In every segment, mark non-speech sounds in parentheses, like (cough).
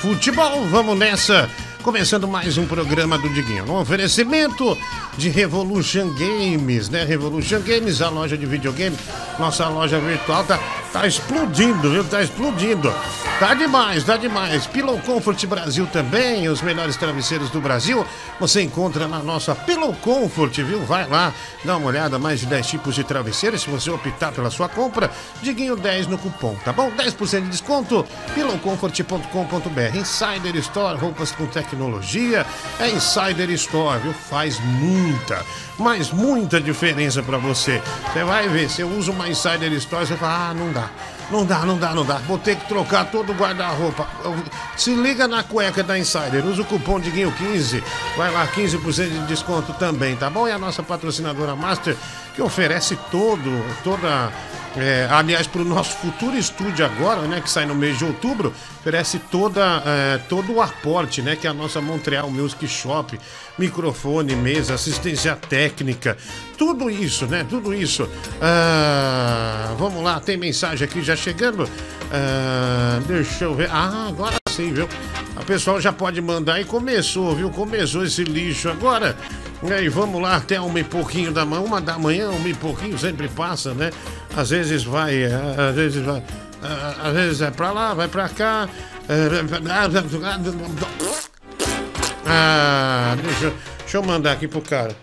futebol, vamos nessa. Começando mais um programa do Diguinho. No oferecimento de Revolution Games, né? Revolution Games, a loja de videogame. Nossa loja virtual tá, tá explodindo, viu? Tá explodindo. Tá demais, tá demais. Pillow Comfort Brasil também, os melhores travesseiros do Brasil. Você encontra na nossa Pillow Comfort, viu? Vai lá, dá uma olhada, mais de 10 tipos de travesseiros. Se você optar pela sua compra, Diguinho 10 no cupom, tá bom? 10% de desconto, pillowcomfort.com.br. Insider Store, roupas com tecnologia. É Insider Store, viu? Faz muita, mas muita diferença pra você. Você vai ver, você usa uma Insider Store, você fala, ah, não dá. Não dá, não dá, não dá. Vou ter que trocar todo o guarda-roupa. Se liga na cueca da Insider. Usa o cupom Diguinho15. Vai lá, 15% de desconto também, tá bom? E a nossa patrocinadora Master, que oferece todo, toda. É, aliás, para o nosso futuro estúdio agora, né, que sai no mês de outubro, oferece toda, é, todo o aporte, né, que é a nossa Montreal Music Shop, microfone, mesa, assistência técnica, tudo isso, né, tudo isso. Ah, vamos lá, tem mensagem aqui já chegando. Ah, deixa eu ver. Ah, agora sim, viu? A pessoal já pode mandar e começou, viu? Começou esse lixo agora. E aí, vamos lá, até uma e pouquinho da manhã, uma da manhã, uma e pouquinho, sempre passa, né? Às vezes vai, às vezes vai, às vezes é pra lá, vai pra cá. Ah, deixa, deixa eu mandar aqui pro cara.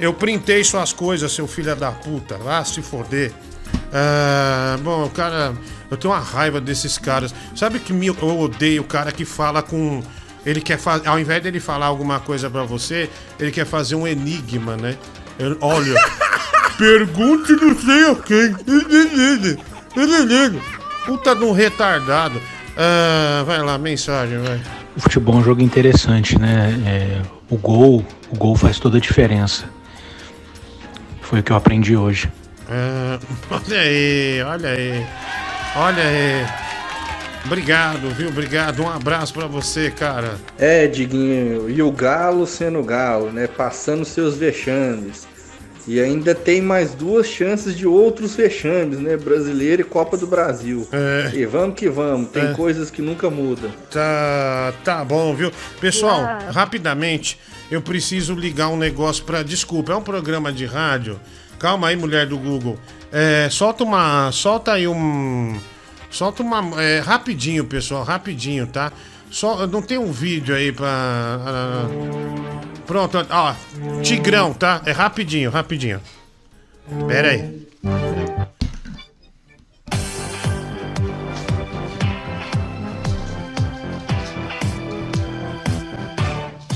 Eu printei suas coisas, seu filho da puta. Vá se foder. Ah, bom, cara, eu tenho uma raiva desses caras. Sabe que eu odeio o cara que fala com. Ele quer fazer. Ao invés dele falar alguma coisa para você, ele quer fazer um enigma, né? Eu, olha. (laughs) pergunte não sei a quem. Puta de um retardado. Ah, vai lá, mensagem, vai. O futebol é um jogo interessante, né? É, o gol, o gol faz toda a diferença. Foi o que eu aprendi hoje. Ah, (laughs) olha aí, olha aí. Olha aí. Obrigado, viu? Obrigado. Um abraço para você, cara. É, Diguinho, e o Galo sendo Galo, né? Passando seus vexames. E ainda tem mais duas chances de outros vexames, né? Brasileiro e Copa do Brasil. É. E vamos que vamos, tem É. coisas que nunca mudam. Tá, tá bom, viu? Pessoal, rapidamente, eu preciso ligar um negócio para Desculpa, é um programa de rádio. Calma aí, mulher do Google. É, solta uma. Solta aí um. Solta uma. é, rapidinho, pessoal, rapidinho, tá? Só, não tem um vídeo aí pra. ah, pronto, ó. Tigrão, tá? É rapidinho, rapidinho. Pera aí.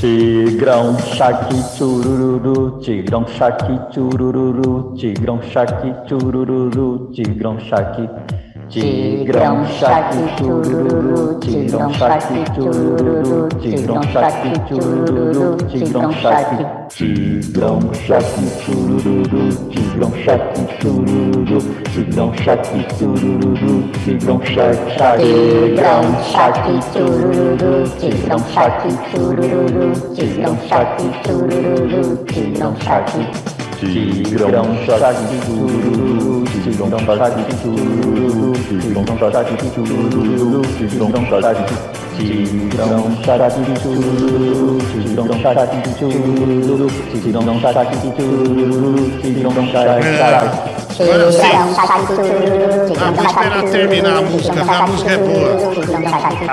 Tigrão, chaqui, churururu, tigrão, chaqui, churururu, tigrão, chaqui, churururu, tigrão, chaqui. Tigrão, chaqui, churururu, tigrão, chaqui, churururu, tigrão, chaqui, churururu, tigrão, chaqui. Tigrão, chaqui, churururu, tigrão, chaqui, churururu, tigrão, chaqui, churururu, tigrão, chaqui, tigrão, chaqui, churururu, tigrão, chaqui, churururu, tigrão, chaqui, churururu, tigrão, chaqui. Tigrão, chaqui, churururu, sim. Ah, vou esperar terminar a música, a música é boa.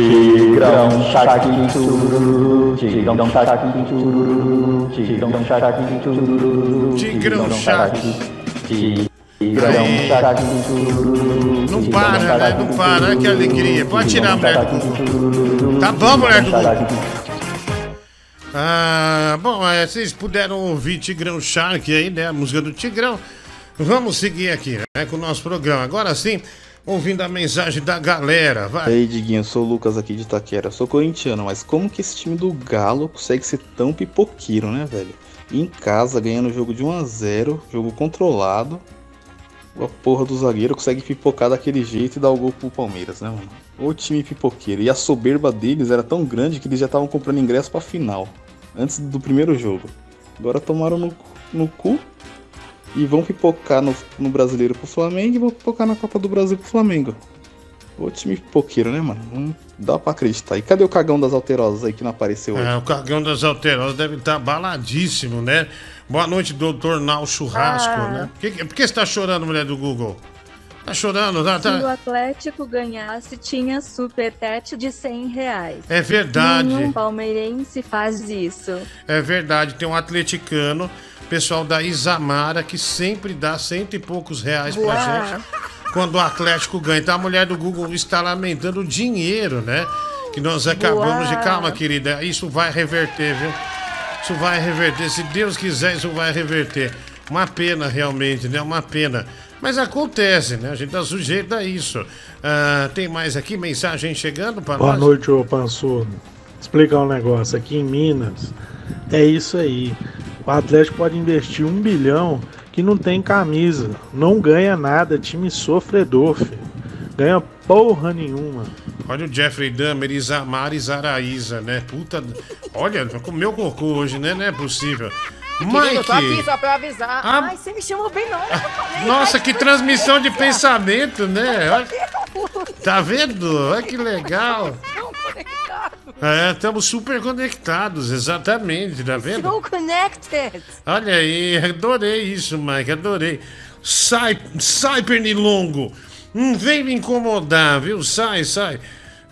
Tigrão, chaqui, chururu, tigrão, chaqui, chururu, tigrão, chaqui, chururu, Tigrão chaqui. Tigrão, chaqui, chururu, Não para, né? Não para, olha que alegria. Pode tirar, mulher do Google. Tá bom, mulher do Google. Ah, bom, é, vocês puderam ouvir Tigrão Shark aí, né? A música do Tigrão. Vamos seguir aqui, né? Com o nosso programa. Agora sim, ouvindo a mensagem da galera. E Vai. aí, Diguinho, sou o Lucas aqui de Itaquera. Sou corintiano, mas como que esse time do Galo consegue ser tão pipoqueiro, né, velho? Em casa, ganhando o jogo de 1 a 0 jogo controlado. A porra do zagueiro consegue pipocar daquele jeito e dar o gol pro Palmeiras, né, mano? O time pipoqueiro. E a soberba deles era tão grande que eles já estavam comprando ingresso pra final. Antes do primeiro jogo. Agora tomaram no, no cu e vão pipocar no, no brasileiro pro Flamengo e vão pipocar na Copa do Brasil pro Flamengo. Ô time pipoqueiro, né, mano? Não dá pra acreditar. E cadê o cagão das alterosas aí que não apareceu hoje? É, o cagão das alterosas deve estar baladíssimo, né? Boa noite, doutor Nau Churrasco, Ah. né? Por que, por que você tá chorando, mulher do Google? Tá chorando, tá? Se o tá... Atlético ganhasse, tinha supertete de 100 reais. É verdade. Nenhum palmeirense faz isso. É verdade, tem um atleticano, pessoal da Isamara, que sempre dá cento e poucos reais pra Boa. gente quando o Atlético ganha. Então a mulher do Google está lamentando o dinheiro, né? Que nós acabamos de. Boa. Calma, querida, isso vai reverter, viu? Isso vai reverter. Se Deus quiser, isso vai reverter. Uma pena, realmente, né? Uma pena. Mas acontece, né? A gente tá sujeito a isso. Ah, tem mais aqui mensagem chegando para Boa nós? noite, ô Pansudo. Explicar um negócio. Aqui em Minas, é isso aí. O Atlético pode investir um bilhão que não tem camisa. Não ganha nada. Time sofredor, filho. Ganha porra nenhuma. Olha o Jeffrey Dahmer, Isamar e Zaraíza, né? Puta. Olha, comeu cocô hoje, né? Não é possível. Querido, tô aqui Mike! só pra avisar. Ah. Ai, você me chamou bem não. falei, Nossa, que transmissão de pensamento, né? Olha- Tá vendo? Olha que legal. É, estamos super conectados, exatamente, tá vendo? Estão connected. Olha aí, adorei isso, Mike, adorei. Sai, sai, pernilongo. Não vem me incomodar, viu? Sai, sai.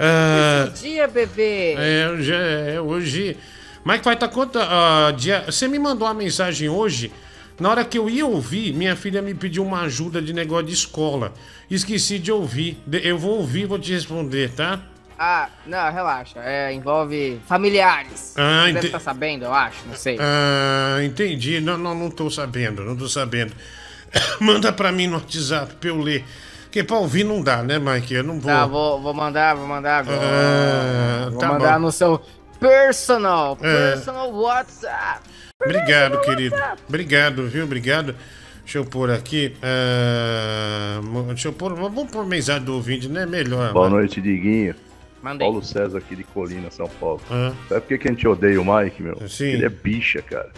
Ah, Bom dia, bebê. É, hoje. É, hoje... Mike vai estar conta. ah, dia... Você me mandou uma mensagem hoje. Na hora que eu ia ouvir, minha filha me pediu uma ajuda de negócio de escola. Esqueci de ouvir. Eu vou ouvir e vou te responder, tá? Ah, não, relaxa. É, envolve familiares. Ah, Você deve estar sabendo, eu acho, não sei. Ah, entendi. Não, não, não tô sabendo, não tô sabendo. (coughs) Manda pra mim no WhatsApp pra eu ler. Porque pra ouvir não dá, né, Mike? Eu não vou. Tá, vou, vou mandar, vou mandar agora. Ah, vou tá mandar bom. no seu personal, É. personal WhatsApp. Obrigado, querido. Obrigado, viu? Obrigado. Deixa eu pôr aqui. ah, deixa eu pôr. Vamos pôr mensagem do ouvinte, né? Melhor. Boa noite, Diguinho. Mandei. Paulo César aqui de Colina, São Paulo. Ah. Sabe por que, que a gente odeia o Mike, meu? Sim. Ele é bicha, cara.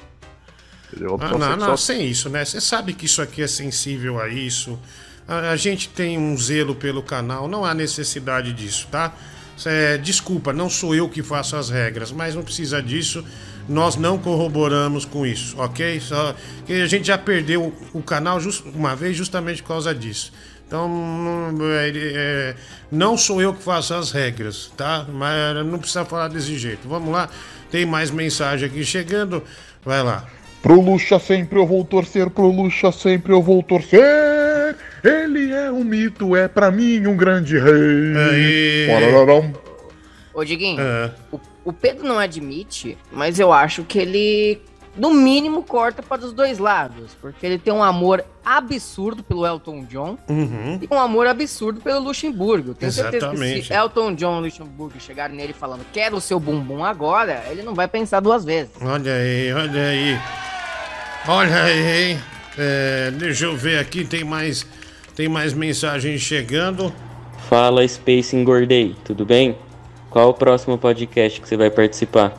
Entendeu? A Ah, não, sexual- não, sem isso, né? Você sabe que isso aqui é sensível a isso. A, a gente tem um zelo pelo canal, não há necessidade disso, tá? Cê- desculpa, não sou eu que faço as regras, mas não precisa disso. Nós não corroboramos com isso, ok? Só que a gente já perdeu o, canal jus- uma vez justamente por causa disso. Então, não, é, é, não sou eu que faço as regras, tá? Mas não precisa falar desse jeito. Vamos lá, tem mais mensagem aqui chegando. Vai lá. Pro Lucha sempre eu vou torcer, pro Lucha sempre eu vou torcer. Ele é um mito, é pra mim um grande rei. Parararam. Ô, Diguinho, Ah. o, o Pedro não admite, mas eu acho que ele, no mínimo, corta para os dois lados. Porque ele tem um amor absurdo pelo Elton John Uhum. e um amor absurdo pelo Luxemburgo. Tenho certeza que Exatamente. se Elton John e Luxemburgo chegarem nele falando quero o seu bumbum agora, ele não vai pensar duas vezes. Olha aí, olha aí. Olha aí, hein? É, deixa eu ver aqui, tem mais, tem mais mensagens chegando. Fala Space Engordei, tudo bem? Qual o próximo podcast que você vai participar?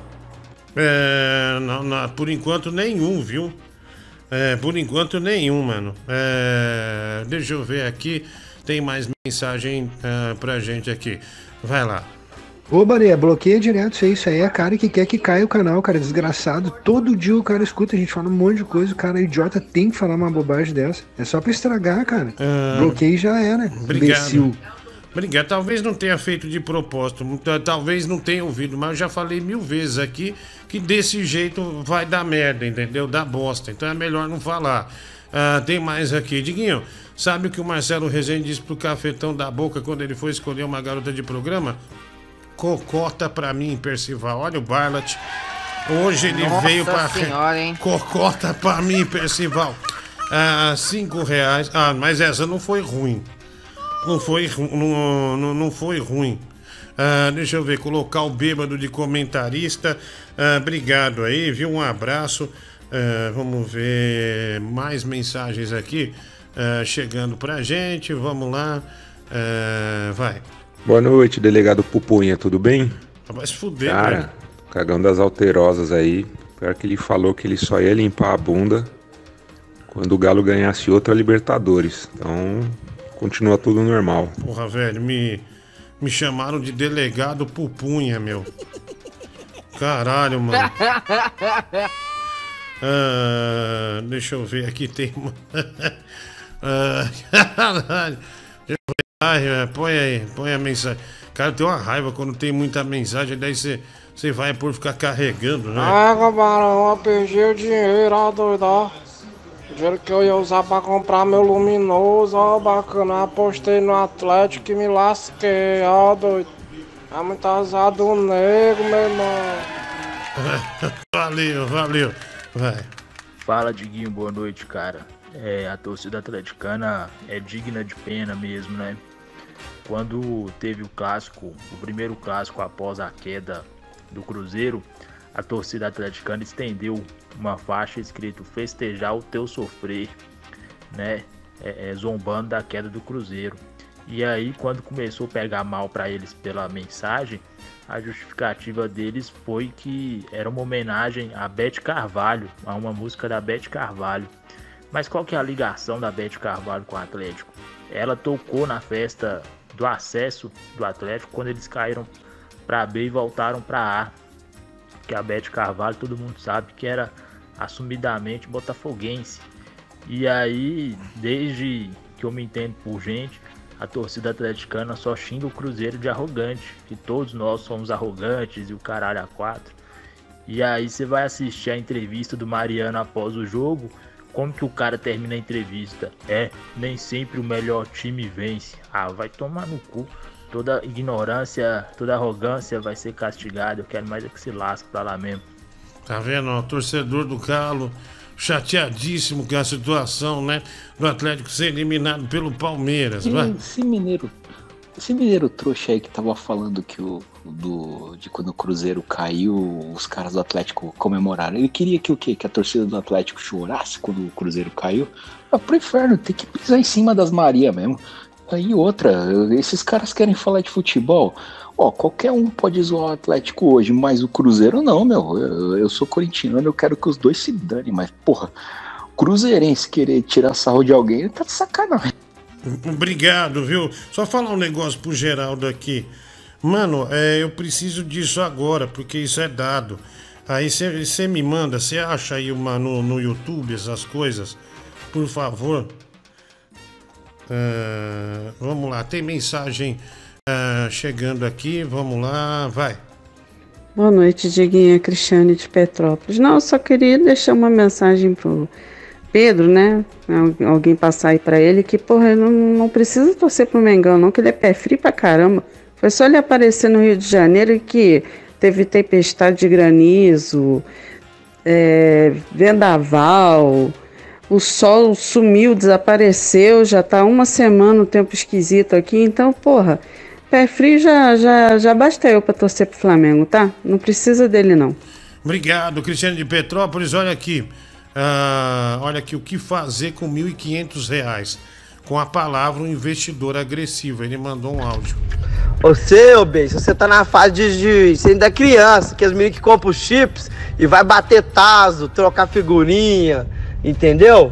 É, não, não, por enquanto nenhum, viu? É, por enquanto nenhum, mano. É, deixa eu ver aqui, tem mais mensagem ah, pra gente aqui. Vai lá. Ô, Maria, bloqueia direto isso aí. Isso aí é cara que quer que caia o canal, cara. Desgraçado. Todo dia o cara escuta, a gente fala um monte de coisa. O cara idiota tem que falar uma bobagem dessa. É só pra estragar, cara. Bloqueia e já era. Obrigado. Imbecil. Obrigado. Talvez não tenha feito de propósito, ta- talvez não tenha ouvido, mas eu já falei mil vezes aqui que desse jeito vai dar merda, entendeu? Dá bosta. Então é melhor não falar. Ah, tem mais aqui. Diguinho, sabe o que o Marcelo Rezende disse pro cafetão da boca quando ele foi escolher uma garota de programa? Cocota pra mim, Percival. Olha o Barlat. Hoje ele Nossa veio pra. senhora, hein? (laughs) Cocota pra mim, Percival. Ah, cinco reais. Ah, mas essa não foi ruim. Não foi, não, não, não foi ruim. Ah, deixa eu ver, colocar o bêbado de comentarista. Ah, obrigado aí, viu? Um abraço. Ah, vamos ver mais mensagens aqui chegando pra gente. Vamos lá. Vai. Boa noite, delegado Pupunha, tudo bem? Vai se fuder, Cara, velho. cagão das alterosas aí. Pior que ele falou que ele só ia limpar a bunda quando o Galo ganhasse outra Libertadores. Então, continua tudo normal. Porra, velho, me. Me chamaram de delegado pupunha, meu. Caralho, mano. (laughs) Ah, deixa eu ver aqui, tem uma. (laughs) Ah, caralho. Deixa eu ver. Ai, é, põe aí, põe a mensagem. Cara, tem uma raiva quando tem muita mensagem, daí você, você vai por ficar carregando, né? Ah, camarão, eu perdi o dinheiro, ó, doido, ó. O dinheiro que eu ia usar pra comprar meu luminoso, ó, bacana. Apostei no Atlético e me lasquei, ó, doido. É muito azar do nego, meu irmão. (laughs) valeu, valeu. Vai. Fala, Diguinho, boa noite, cara. É, a torcida atleticana é digna de pena mesmo, né? Quando teve o clássico, o primeiro clássico após a queda do Cruzeiro, a torcida atleticana estendeu uma faixa escrito festejar o teu sofrer, né? É, é, zombando da queda do Cruzeiro. E aí, quando começou a pegar mal para eles pela mensagem, a justificativa deles foi que era uma homenagem a Beth Carvalho, a uma música da Beth Carvalho. Mas qual que é a ligação da Beth Carvalho com o Atlético? Ela tocou na festa do acesso do Atlético quando eles caíram para B e voltaram para A. Que a Beth Carvalho, todo mundo sabe que era assumidamente botafoguense. E aí, desde que eu me entendo por gente, a torcida atleticana só xinga o Cruzeiro de arrogante, que todos nós somos arrogantes e o caralho a quatro. E aí você vai assistir a entrevista do Mariano após o jogo, como que o cara termina a entrevista? É, nem sempre o melhor time vence. Ah, vai tomar no cu. Toda ignorância, toda arrogância vai ser castigada. Eu quero mais é que se lasque pra lá mesmo. Tá vendo? O torcedor do Galo chateadíssimo com a situação, né? Do Atlético ser eliminado pelo Palmeiras. Vai. Esse mineiro, esse mineiro trouxa aí que tava falando que o do de quando o Cruzeiro caiu, os caras do Atlético comemoraram. Ele queria que o quê? Que a torcida do Atlético chorasse quando o Cruzeiro caiu. Ah, pro inferno, tem que pisar em cima das Maria mesmo. Aí outra, esses caras querem falar de futebol. Ó, qualquer um pode zoar o Atlético hoje, mas o Cruzeiro não, meu. Eu, eu sou corintiano, eu quero que os dois se danem, mas porra, cruzeirense querer tirar sarro de alguém, ele tá de sacanagem. Obrigado, viu? Só falar um negócio pro Geraldo aqui. Mano, é, eu preciso disso agora, porque isso é dado. Aí você me manda, você acha aí uma no, no YouTube essas coisas? Por favor. Ah, vamos lá, tem mensagem ah, chegando aqui. Vamos lá, vai. Boa noite, Diguinha Cristiane de Petrópolis. Não, só queria deixar uma mensagem pro Pedro, né? Al- Alguém passar aí pra ele que, porra, não, não precisa torcer pro Mengão, não, que ele é pé frio pra caramba. Foi só ele aparecer no Rio de Janeiro que teve tempestade de granizo, é, vendaval, o sol sumiu, desapareceu, já tá uma semana o tempo esquisito aqui, então, porra, pé frio já, já, já basta eu pra torcer pro Flamengo, tá? Não precisa dele, não. Obrigado, Cristiano de Petrópolis. Olha aqui. ah, olha aqui o que fazer com 1.500 reais. Com a palavra um investidor agressivo. Ele mandou um áudio. Você, ô beijo, você tá na fase de, de você ainda é criança, que as meninas que compram os chips e vai bater taso, trocar figurinha, entendeu?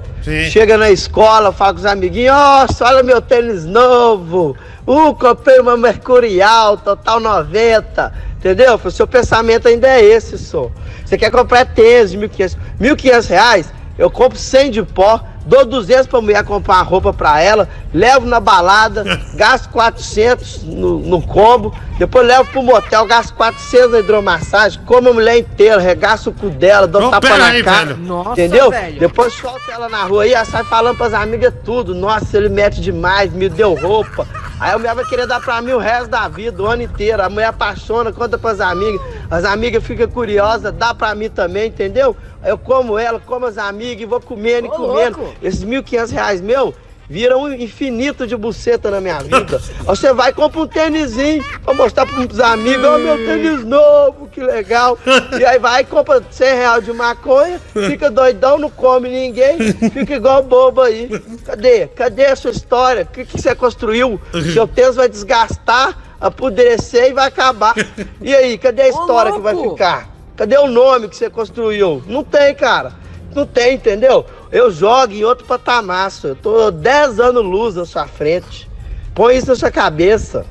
Chega na escola, fala com os amiguinhos, nossa, olha meu tênis novo, uh, comprei uma Mercurial, total 90, entendeu? O seu pensamento ainda é esse, só. Você quer comprar tênis de 1.500, 1.500 reais, eu compro 100 de pó, dou 200 pra mulher comprar uma roupa pra ela, levo na balada, (laughs) gasto 400 no, no combo, depois levo pro motel, gasto 400 na hidromassagem, como a mulher inteira, regaço o cu dela, dou Ô, tapa na aí, cara, velho. Nossa, entendeu? velho. Depois solta ela na rua aí, ela sai falando pras amigas tudo, nossa, ele mete demais, me deu roupa, aí a mulher vai querer dar pra mim o resto da vida, o ano inteiro, a mulher apaixona, conta pras amigas, as amigas ficam curiosas, dá pra mim também, entendeu? Eu como ela, como as amigas e vou comendo e Ô, comendo. louco. Esses 1.500 reais meu viram um infinito de buceta na minha vida. Aí Você vai e compra um tênisinho pra mostrar pros amigos, ó meu tênis novo, que legal. E aí vai e compra 100 reais de maconha, fica doidão, não come ninguém, fica igual bobo aí. Cadê? Cadê a sua história? O que, que você construiu? (laughs) Seu tênis vai desgastar, apodrecer e vai acabar. E aí, cadê a história que vai ficar? Cadê o nome que você construiu? Não tem, cara. Não tem, entendeu? Eu jogo em outro patamar. Eu tô 10 anos luz à sua frente. Põe isso na sua cabeça.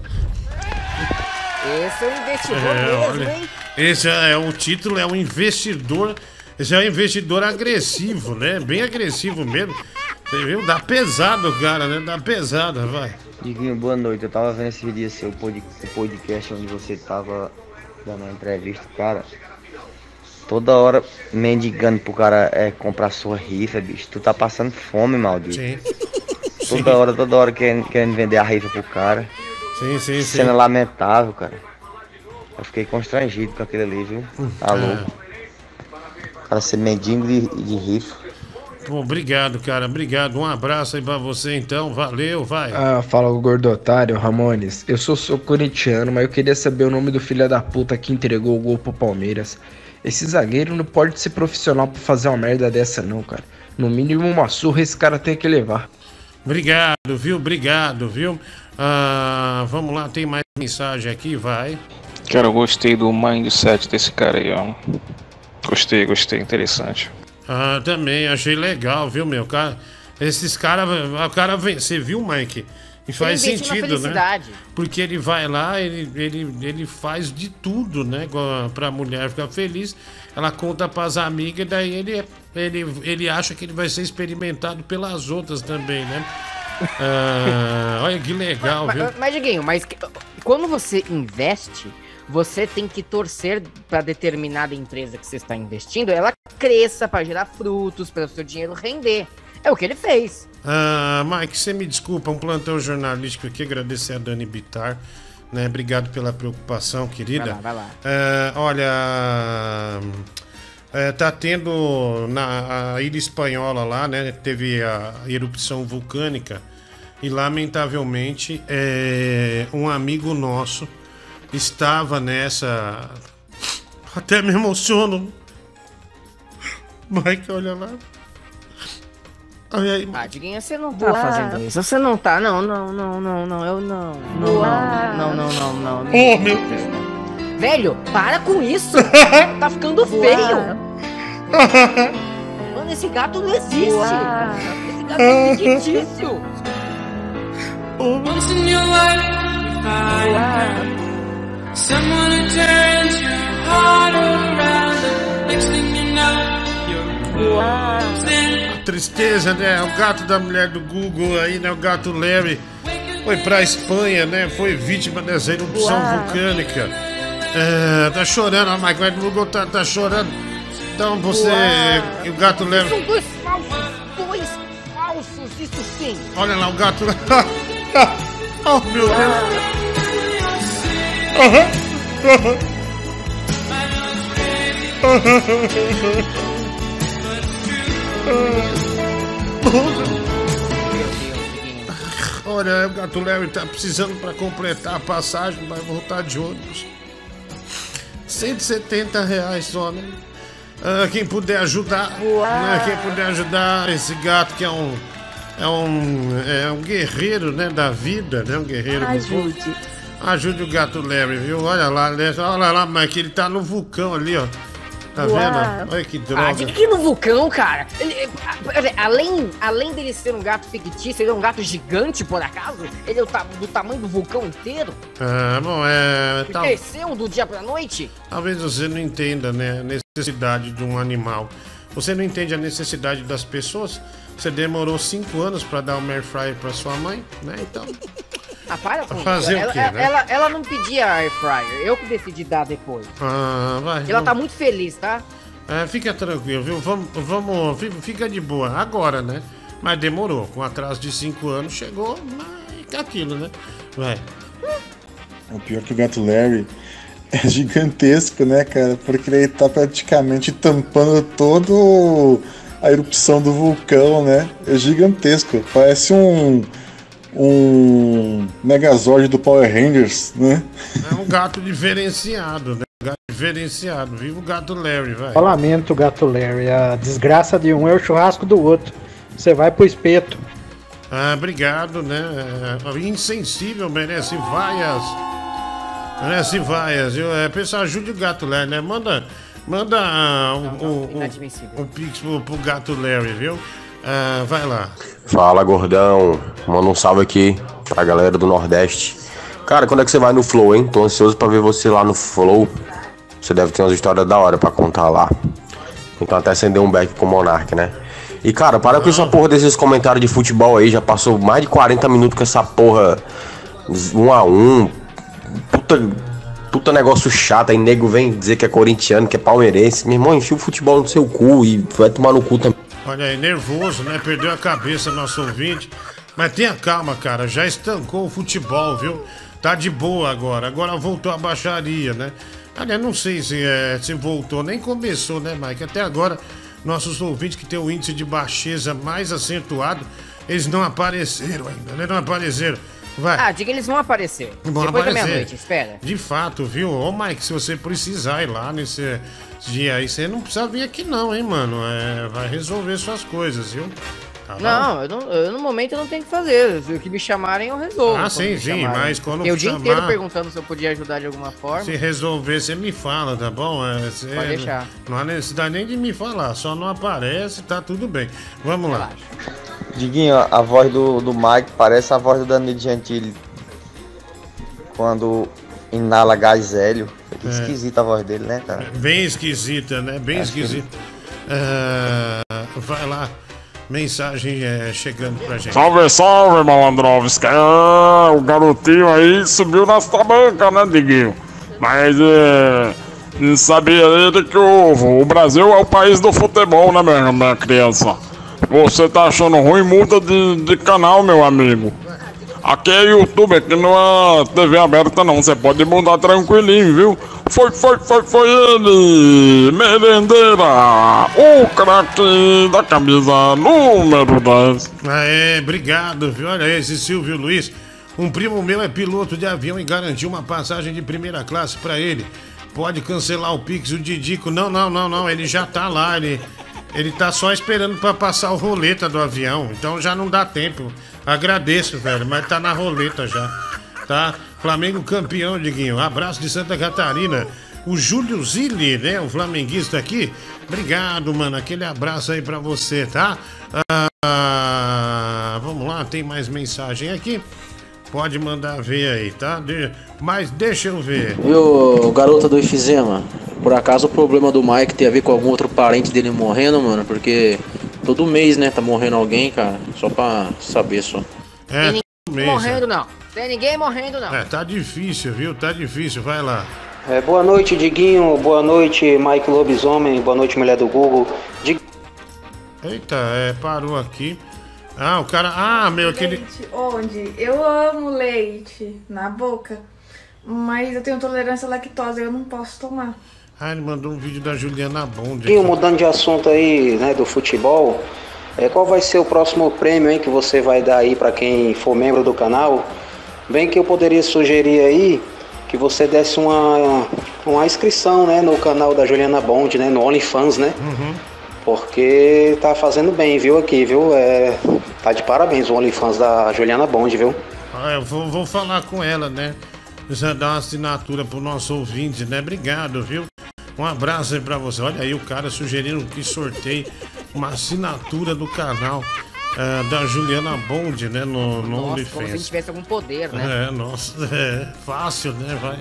Esse é um investidor É, mesmo, olha, hein? esse é o título, é um investidor. Esse é um investidor agressivo, né? Bem agressivo mesmo. Você viu? Dá pesado, cara, né? Dá pesada, vai. Diguinho, boa noite. Eu tava vendo esse dia seu podcast onde você tava dando uma entrevista, cara. Toda hora mendigando pro cara é, comprar sua rifa, bicho. Tu tá passando fome, maldito. Sim. Toda hora, toda hora querendo, querendo vender a rifa pro cara. Sim, sim, sim. Cena lamentável, cara. Eu fiquei constrangido com aquele ali, viu? Tá É. louco. O cara ser mendigo de, de rifa. Bom, obrigado, cara. Obrigado. Um abraço aí pra você, então. Valeu, vai. Ah, fala o gordo otário, Ramones. Eu sou, sou corintiano, mas eu queria saber o nome do filho da puta que entregou o gol pro Palmeiras. Esse zagueiro não pode ser profissional pra fazer uma merda dessa, não, cara. No mínimo uma surra esse cara tem que levar. Obrigado, viu? Obrigado, viu? Ah, vamos lá, tem mais mensagem aqui, vai. Cara, eu gostei do mindset desse cara aí, ó. Gostei, gostei, interessante. Ah, também, achei legal, viu, meu? Cara, esses caras, o cara vem, você viu, Mike? E faz sentido, né? Porque ele vai lá, ele, ele, ele faz de tudo, né? Pra mulher ficar feliz. Ela conta pras amigas, e daí ele, ele, ele acha que ele vai ser experimentado pelas outras também, né? (laughs) Ah, olha que legal, Mas, viu? mas, mas, Diguinho, mas quando você investe, você tem que torcer para determinada empresa que você está investindo, ela cresça para gerar frutos, para o seu dinheiro render. É o que ele fez. Ah, Mike, você me desculpa, um plantão jornalístico aqui, agradecer a Dani Bitar, né? Obrigado pela preocupação, querida. Vai lá, vai lá. Ah, olha, é, tá tendo na a ilha espanhola lá, né? Teve a erupção vulcânica e lamentavelmente é, um amigo nosso estava nessa. Até me emociono. Mike, olha lá. Diguinho, você não tá Boa. fazendo isso. Você não tá. Não, não, não, não, não. Eu não. Não, não, não, não, não, não. Oh, meu Velho, para com isso! (laughs) tá ficando feio! Mano, esse gato não existe! Boa. Esse gato é fictício! Once in your life, you find someone who turns your heart around. And next thing you know, you're. Tristeza, né? O gato da mulher do Google aí, né? O gato Larry foi pra Espanha, né? Foi vítima dessa erupção Uau. vulcânica. É, tá chorando, a Mike, mas o Google tá, tá chorando. Então você, Uau. o gato Larry. São dois falsos! Dois falsos, isso sim! Olha lá, o gato. (laughs) oh, meu Deus. Aham. Olha, o gato Larry tá precisando para completar a passagem, vai voltar de ônibus. 170 reais só, né? Ah, quem puder ajudar, né? quem puder ajudar esse gato que é um é um é um guerreiro, né, da vida, né, um guerreiro. Ajude. Ajude o gato Larry, viu? Olha lá, né? olha lá, mas que ele tá no vulcão ali, ó. Tá vendo? Olha que Ah, droga. de que no vulcão, cara? Ele- dizer, além, além dele ser um gato fictício, ele é um gato gigante, por acaso? Ele é o ta- do tamanho do vulcão inteiro? Ah, bom, é. Que Tal, cresceu do dia pra noite? talvez você não entenda, né, a necessidade de um animal. Você não entende a necessidade das pessoas. Você demorou cinco anos pra dar uma air fryer pra sua mãe, né? Então. (laughs) Ah, para com Fazer isso. o ela, quê, ela, né? ela, ela não pedia air fryer, eu que decidi dar depois. Ah, vai. Ela não- tá muito feliz, tá? É, fica tranquilo, viu? Vamos, vamos, fi- fica de boa. Agora, né? Mas demorou. Com atraso de cinco anos, chegou, mas é aquilo, né? Vai. O pior que o gato Larry é gigantesco, né, cara? Porque ele tá praticamente tampando todo a erupção do vulcão, né? É gigantesco. Parece um. Um Megazord do Power Rangers, né? É um gato diferenciado, né? Um gato diferenciado. Viva o gato Larry, vai. Eu lamento, gato Larry. A desgraça de um é o churrasco do outro. Você vai pro espeto. Ah, obrigado, né? É, insensível merece vaias. Merece vaias. Eu, é, pessoal, ajude o gato Larry, né? Manda, manda ah, o, o, o, o pix pro, pro gato Larry, viu? Ah, vai lá. Fala gordão, manda um salve aqui pra galera do Nordeste. Cara, quando é que você vai no Flow, hein? Tô ansioso pra ver você lá no Flow. Você deve ter umas histórias da hora pra contar lá. Então até acender um back com o Monark, né? E cara, para com essa porra desses comentários de futebol aí. Já passou mais de 40 minutos com essa porra um a um. Puta, puta negócio chato. Aí nego vem dizer que é corintiano, que é palmeirense. Meu irmão, enfia o futebol no seu cu e vai tomar no cu também. Olha aí, nervoso, né? Perdeu a cabeça nosso ouvinte. Mas tenha calma, cara. Já estancou o futebol, viu? Tá de boa agora. Agora voltou a baixaria, né? Aliás, não sei se, é, se voltou, nem começou, né, Mike? Até agora, nossos ouvintes que tem o índice de baixeza mais acentuado, eles não apareceram ainda, né? Não apareceram. Vai. Ah, diga eles vão aparecer. Vão Depois da aparecer. meia-noite, espera. De fato, viu? Ô, Mike, se você precisar ir lá nesse dia aí, você não precisa vir aqui não, hein, mano? É, vai resolver suas coisas, viu? Não, eu não, eu, no momento eu não tenho que fazer. Se o que me chamarem, eu resolvo. Ah, sim, me sim, mas quando Fiquei o dia chamar- inteiro perguntando se eu podia ajudar de alguma forma. Se resolver, você me fala, tá bom? É, você- Pode deixar. Não há necessidade nem de me falar, só não aparece, tá tudo bem. Vamos lá. Diguinho, a voz do, do Mike parece a voz do Danilo Gentili quando inala gás hélio. Fica É. esquisita a voz dele, né, cara? Bem esquisita, né? Bem Acho que esquisita. É, vai lá, mensagem é, chegando pra gente. Salve, salve, Malandrovski. É, o garotinho aí subiu nessa banca, né, Diguinho? Mas é. não Sabia ele que o, o Brasil é o país do futebol, né, minha, minha criança? Você tá achando ruim, muda de, de canal, meu amigo. Aqui é YouTube, aqui não é TV aberta não, você pode mudar tranquilinho, viu? Foi, foi, foi, foi ele, merendeira, o craque da camisa número 10. Ah, é, obrigado, viu? Olha esse Silvio Luiz. Um primo meu é piloto de avião e garantiu uma passagem de primeira classe pra ele. Pode cancelar o Pix, o Didico. Não, não, não, não. Ele já tá lá. Ele, ele tá só esperando pra passar o roleta do avião. Então já não dá tempo. Agradeço, velho, mas tá na roleta já. Tá? Flamengo campeão, Diguinho. Abraço de Santa Catarina. O Júlio Zilli, né? O flamenguista aqui. Obrigado, mano. Aquele abraço aí pra você, tá? Ah, vamos lá, tem mais mensagem aqui. Pode mandar ver aí, tá? De- Mas deixa eu ver. Viu, garota do enfisema? Por acaso o problema do Mike tem a ver com algum outro parente dele morrendo, mano? Porque todo mês, né, tá morrendo alguém, cara. Só pra saber só. É, todo mês, morrendo, não. Tem ninguém morrendo, não. É, tá difícil, viu? Tá difícil, vai lá. É, boa noite, Diguinho. Boa noite, Mike Lobisomem. Boa noite, mulher do Google. Dig- Eita, é, parou aqui. Ah, o cara. Ah, meu, aquele. Leite, onde? Eu amo leite na boca, mas eu tenho tolerância à lactose, eu não posso tomar. Ah, ele mandou um vídeo da Juliana Bond. Diguinho, mudando de assunto aí, né, do futebol, é, qual vai ser o próximo prêmio hein, que você vai dar aí pra quem for membro do canal? Bem que eu poderia sugerir aí que você desse uma, uma inscrição, né, no canal da Juliana Bond, né, no OnlyFans, né? Porque tá fazendo bem, viu, aqui, viu? É, tá de parabéns o OnlyFans da Juliana Bond, viu? Ah, eu vou, vou falar com ela, né? Já dar uma assinatura pro nosso ouvinte, né? Obrigado, viu? Um abraço aí pra você. Olha aí, o cara sugerindo que sorteie uma assinatura do canal ah, da Juliana Bond, né? No, no Nossa, como se a gente OnlyFans. tivesse algum poder, né? É, nossa, (laughs) é fácil, né? Vai.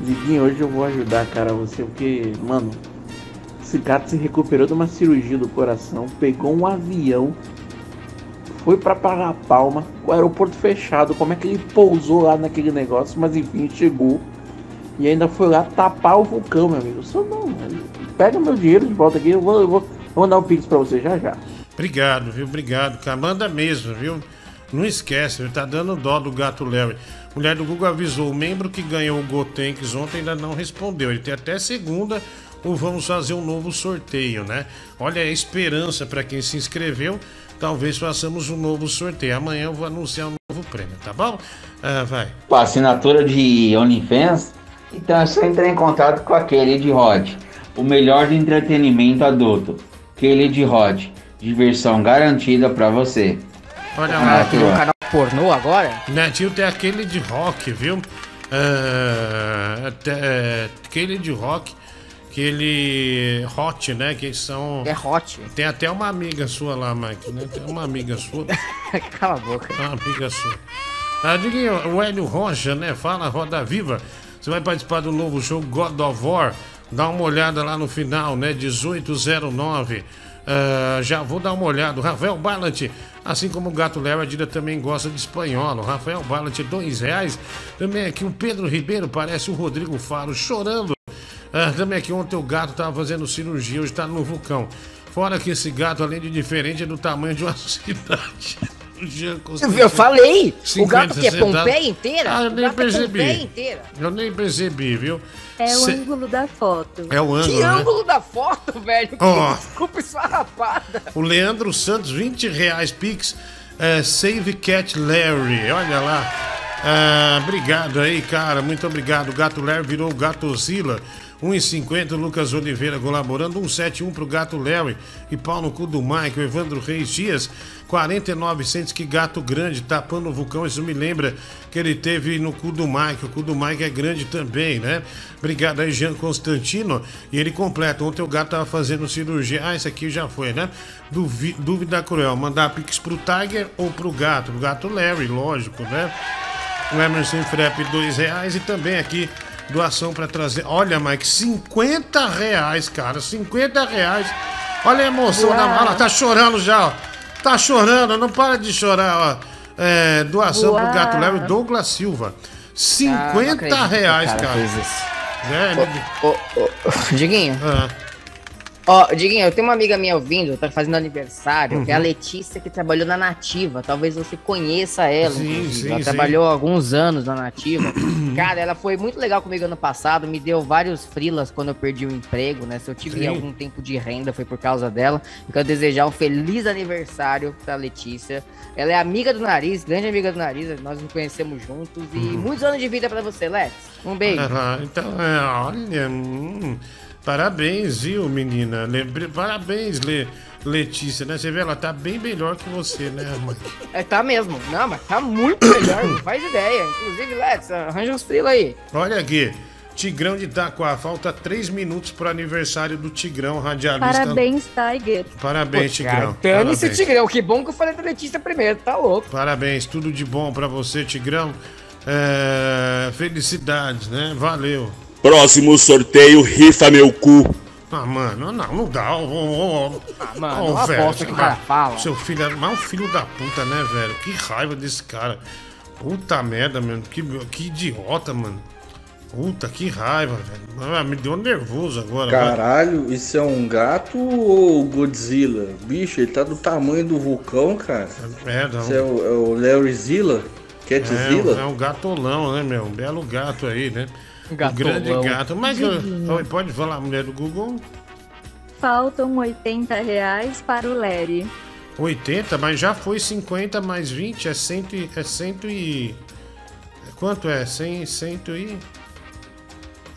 Diguinho, hoje eu vou ajudar, cara, você, porque, mano, esse gato se recuperou de uma cirurgia do coração, pegou um avião, foi pra pagar a palma, o aeroporto fechado, como é que ele pousou lá naquele negócio, mas enfim, chegou. E ainda foi lá tapar o vulcão, meu amigo. Só não, mano. pega meu dinheiro de volta aqui, eu vou, eu vou, eu vou mandar um pix pra você já já. Obrigado, viu? Obrigado, cara. Manda mesmo, viu? Não esquece, viu? tá dando dó do gato Larry. Mulher do Google avisou, o membro que ganhou o Gotenks ontem ainda não respondeu. Ele tem até segunda ou vamos fazer um novo sorteio, né? Olha a esperança para quem se inscreveu. Talvez façamos um novo sorteio. Amanhã eu vou anunciar um novo prêmio, tá bom? Ah, vai. Com a assinatura de OnlyFans, então é só entrar em contato com aquele de Rod. O melhor de entretenimento adulto. Aquele de Rod. Diversão garantida pra você. Olha Ah, lá. que um canal pornô agora? Netinho tem aquele de rock, viu? É, te- é, aquele de rock, que ele. Hot, né? Que eles são. É hot. Tem até uma amiga sua lá, Mike, né? Tem uma amiga sua. (laughs) Cala a boca. Uma amiga sua. Ah, Diguinho, o Hélio Rocha, né? Fala Roda Viva. Você vai participar do novo show God of War. Dá uma olhada lá no final, né? 1809. Ah, já vou dar uma olhada. O Rafael Ballant, assim como o Gato Léo, a Dida também gosta de espanhol. O Rafael Ballant, dois reais. Também aqui o Pedro Ribeiro, parece o Rodrigo Faro chorando. Ah, também aqui ontem o gato tava fazendo cirurgia, hoje tá no vulcão. Fora que esse gato, além de diferente, é do tamanho de uma (laughs) cidade. O Jean Constantino. Eu falei! o 50 gato que é. Pompeia inteira? Ah, eu O nem gato é percebi. inteira. Eu nem percebi, viu? É o Cê- ângulo da foto. É o ângulo, Que né? ângulo da foto, (laughs) velho. Ó. Desculpa esfarrapada. O Leandro Santos, 20 reais Pix. É, Save Cat Larry, olha lá. Ah, obrigado aí, cara. Muito obrigado. O Gato Larry virou o Gatozilla. 1,50 Lucas Oliveira colaborando. 171 pro Gato Larry. E pau no cu do. O Evandro Reis Dias. 49 centos. Que gato grande. Tapando o vulcão. Isso me lembra que ele teve no cu do Mike. O cu do Mike é grande também, né? Obrigado aí, Jean Constantino. E ele completa. Ontem o gato tava fazendo cirurgia. Ah, esse aqui já foi, né? Duvi- dúvida cruel. Mandar pix pro Tiger ou pro gato? Pro gato Larry, lógico, né? O Emerson Frep, dois reais. E também aqui, doação para trazer. Olha, Mike, 50 reais, cara. 50 reais. Olha a emoção da mala. Tá chorando já, ó. Tá chorando, não para de chorar, ó. É, doação pro Uau. gato Léo Douglas Silva. 50 acredito que o reais, cara cara. Ô, ô, ô, Diguinho. Ah. Ó, Diguinho, eu tenho uma amiga minha ouvindo, tá fazendo aniversário, Uhum. que é a Letícia, que trabalhou na Nativa. Talvez você conheça ela, Sim, sim, ela sim. trabalhou alguns anos na Nativa. Cara, ela foi muito legal comigo ano passado, me deu vários frilas quando eu perdi o emprego, né? Se eu tive algum tempo de renda, foi por causa dela. Eu quero desejar um feliz aniversário pra Letícia. Ela é amiga do Nariz, grande amiga do Nariz, nós nos conhecemos juntos. E Uhum. muitos anos de vida pra você, Lex. Um beijo. Aham, então, é, olha, hum, parabéns, viu, menina? Lembre- Parabéns, Le- Letícia, né? Você vê, ela tá bem melhor que você, né, mãe? É, tá mesmo. Não, mas tá muito melhor, não (coughs) faz ideia. Inclusive, Lex, arranja uns frila aí. Olha aqui, Tigrão de Itaquá, falta três minutos pro aniversário do Tigrão, radialista. Parabéns, Tiger. Parabéns, Tigrão. Dane-se. Tigrão. Que bom que eu falei da Letícia primeiro, tá louco. Parabéns, tudo de bom pra você, Tigrão. É, felicidades, né? Valeu. Próximo sorteio, rifa meu cu. Ah, mano, não, não dá. Ó, ó, ó. Ah, mano, uma velho, aposta que o cara fala. Seu filho é mais um filho da puta, né, velho? Que raiva desse cara. Puta merda, mano. Que, que idiota, mano. Puta, que raiva, velho. Ah, me deu nervoso agora. Caralho, isso é um gato ou Godzilla? Bicho, ele tá do tamanho do vulcão, cara. É, não. Isso é o, é o Larryzilla? É, Catzilla? é um gatolão, né, meu? Um belo gato aí, né? Gatolão. grande gato. Mas Diguinho. Oi, pode falar, mulher do Google? Faltam 80 reais para o Larry. 80, mas já foi 50 mais 20, é 100 e... É 100 e... Quanto é? 100, 100 e...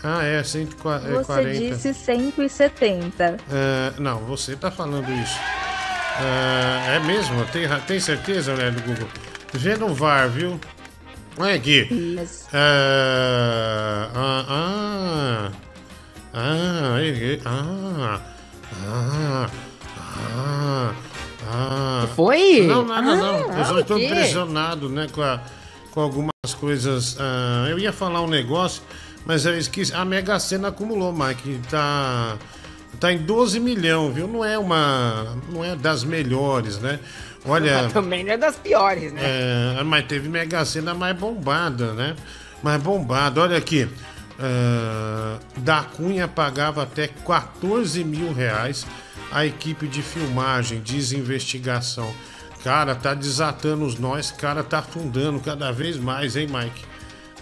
Ah, é, 140. Você disse 170. É, não, você tá falando isso. É, é mesmo? Tem, tem certeza, né, do Google? Vê no VAR, viu? Olha aqui. É, ah, ah, ah, ah, ah, ah, ah. Foi? Não, nada, não. Ah, Eu só estou impressionado, né, com, a- com algumas coisas. ah, eu ia falar um negócio, mas eu esqueci. A Mega Sena acumulou, Mike. Tá, tá em 12 milhões, viu? Não é uma. Não é das melhores, né? Olha. Também não é das piores, né? É, mas teve Mega Sena mais bombada, né? Mais bombada. Olha aqui. ah, da Cunha pagava até 14 mil reais a equipe de filmagem, diz investigação. Cara, tá desatando os nós, cara, tá afundando cada vez mais, hein, Mike?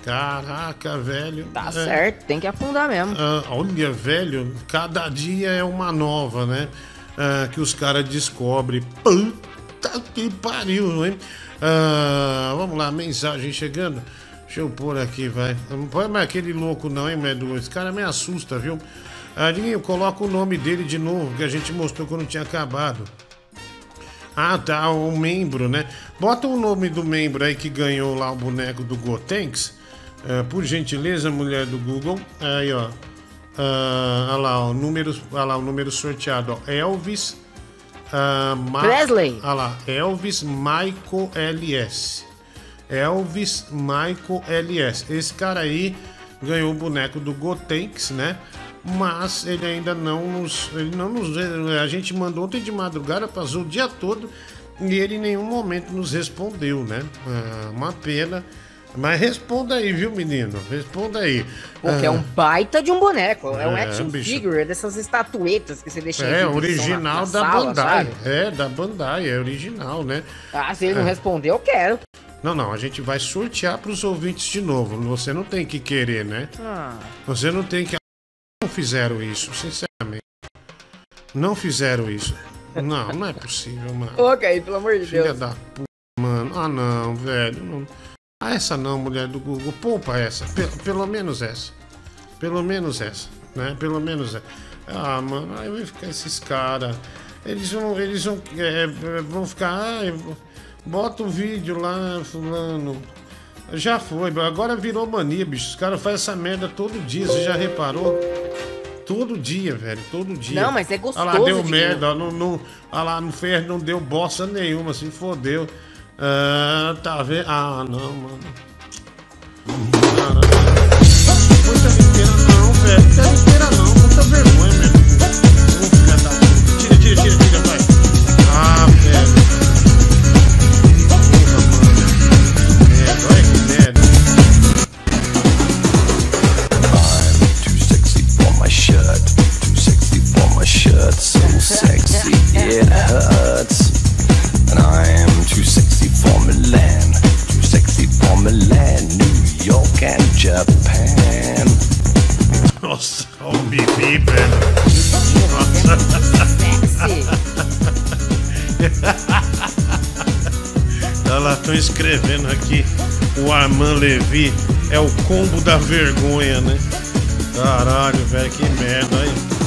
Caraca, velho. Tá É. certo, tem que afundar mesmo. Ah, olha, velho, cada dia é uma nova, né? Ah, que os caras descobrem. Puta que pariu, hein? Ah, vamos lá, mensagem chegando. Deixa eu pôr aqui, vai. Não põe mais aquele louco, não, hein, Medu? Esse cara me assusta, viu? Ah, Diguinho, coloca o nome dele de novo, que a gente mostrou quando tinha acabado. Ah, tá, o membro, né? Bota o nome do membro aí que ganhou lá o boneco do Gotenks. É, por gentileza, mulher do Google. Aí, ó. Ah, olha lá, ó, números, olha lá, o número sorteado, ó. Elvis. Ah, Ma- Presley. Olha lá, Elvis Michael LS. Elvis Michael LS. Esse cara aí ganhou o boneco do Gotenks, né? Mas ele ainda não nos. Ele não nos. A gente mandou ontem de madrugada, passou o dia todo e ele em nenhum momento nos respondeu, né? Ah, uma pena. Mas responda aí, viu, menino? Responda aí. Porque é um baita de um boneco. É, um É, action bicho. figure dessas estatuetas que você deixa É, original na- na da sala, Bandai. sabe? É, da Bandai, é original, né? Ah, se ele não É. responder, eu quero. Não, não, a gente vai sortear para os ouvintes de novo. Você não tem que querer, né? Ah. Você não tem que. Não fizeram isso, sinceramente. Não fizeram isso. Não, não é possível, mano. (laughs) Ok, pelo amor de Filha Deus. da p, mano. Ah, não, velho. Não. Ah, essa não, mulher do Google. Poupa essa. Pe- pelo menos essa. Pelo menos essa, né? Pelo menos essa. Ah, mano, aí vai ficar esses caras. Eles vão, eles vão, é, é, vão ficar. Ah, bota o vídeo lá, fulano. Já foi, agora virou mania, bicho. Os caras fazem essa merda todo dia, você já reparou? Todo dia, velho, todo dia. Não, mas é Olha gostoso, lá, deu Diguinho. merda, ó, não, não, olha lá, não fez, não deu bosta nenhuma, se fodeu. Ah, tá vendo? Ah, não, mano. Muita inteira não, velho. Muita inteira não, muita vergonha mesmo. Vou ficar puta. Tira, tira, tira, tira, vai. Ah, velho. Shirt. So sexy it hurts. And I am too sexy for Milan. Too sexy for Milan, New York and Japan. Nossa, olha o Bibi, velho. Nossa. Olha lá, estão escrevendo aqui. O Armand Levi é o combo da vergonha, né? Caralho, velho, que merda aí.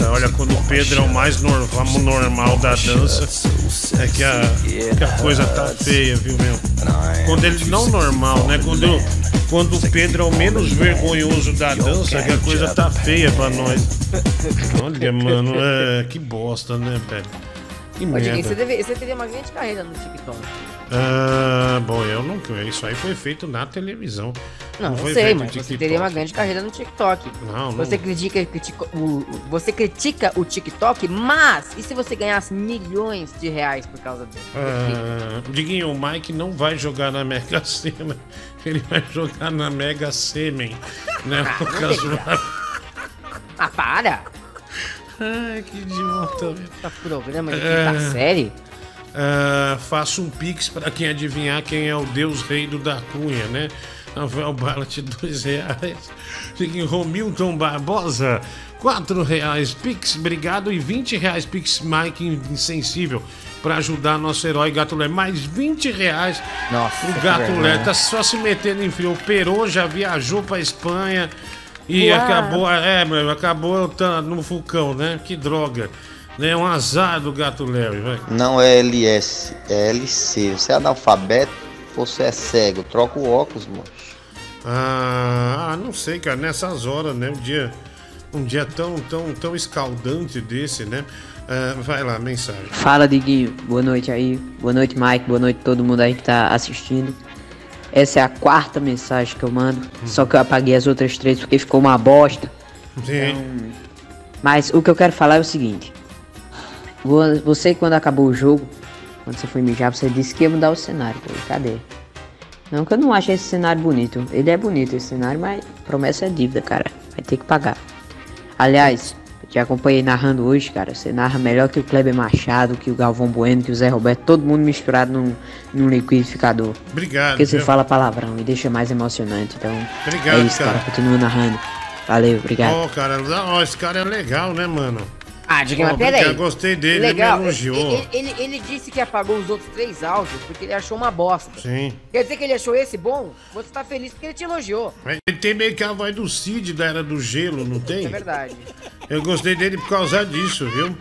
Olha, quando o Pedro é o mais normal, normal da dança, é que a, que a coisa tá feia, viu, meu? Quando ele não normal, né? Quando, quando o Pedro é o menos vergonhoso da dança, que a coisa tá feia pra nós. Olha, mano, é, que bosta, né, velho? Que Ô, Diguinho, você, deve, você teria uma grande carreira no TikTok. Ah, bom, eu não. Isso aí foi feito na televisão. Não, foi sei, feito mas você teria uma grande carreira no TikTok. Não, não. Você critica, critica o, você critica o TikTok, mas e se você ganhasse milhões de reais por causa dele? Ah, Diguinho, o Mike não vai jogar na Mega Sena. (laughs) Ele vai jogar na Mega Semen. Né? Ah, Por não causa (laughs) Ah, para! Ai, que idiota. Tá programa de quinta série? Ah, faço um pix para quem adivinhar quem é o Deus Rei do da Cunha, né? Rafael Ballat, dois reais. Romilton Barbosa, quatro reais. Pix, obrigado. E 20 reais, Pix Mike Insensível, para ajudar nosso herói Gato Lé. Mais 20 reais Nossa, o que Gato vergonha. Lé. Tá só se metendo em frio. O Perô já viajou pra Espanha e Uau. acabou, é, meu, acabou tá no vulcão, né? Que droga. Né? Um azar do Gato Larry, vai. Não é LS, é LC. Você é analfabeto ou você é cego? Troca o óculos, mano. Ah, ah, não sei, cara, nessas horas, né? Um dia, um dia tão, tão, tão escaldante desse, né? Ah, vai lá, mensagem. Fala, Diguinho. Boa noite aí. Boa noite, Mike. Boa noite todo mundo aí que tá assistindo. Essa é a quarta mensagem que eu mando. Só que eu apaguei as outras três porque ficou uma bosta. Sim. Mas o que eu quero falar é o seguinte. Vo- Você, quando acabou o jogo, quando você foi mijar, você disse que ia mudar o cenário. Pô, cadê? Não que eu não acho esse cenário bonito. Ele é bonito esse cenário, mas promessa é dívida, cara. Vai ter que pagar. Aliás, te acompanhei narrando hoje, cara. Você narra melhor que o Kleber Machado, que o Galvão Bueno, que o Zé Roberto, todo mundo misturado num, num liquidificador. Obrigado. Porque você viu? fala palavrão e deixa mais emocionante. Então, Obrigado, é isso, cara. cara. Continua narrando. Valeu, obrigado. Ó, cara, ó, esse cara é legal, né, mano? Ah, peraí. obrigado, Gostei dele, Legal. ele me elogiou. Ele, ele- ele disse que apagou os outros três áudios porque ele achou uma bosta. Sim. Quer dizer que ele achou esse bom? Você tá feliz porque ele te elogiou. Mas Ele tem meio que a voz do Cid da Era do Gelo, não tem? É verdade. Eu gostei dele por causa disso, viu?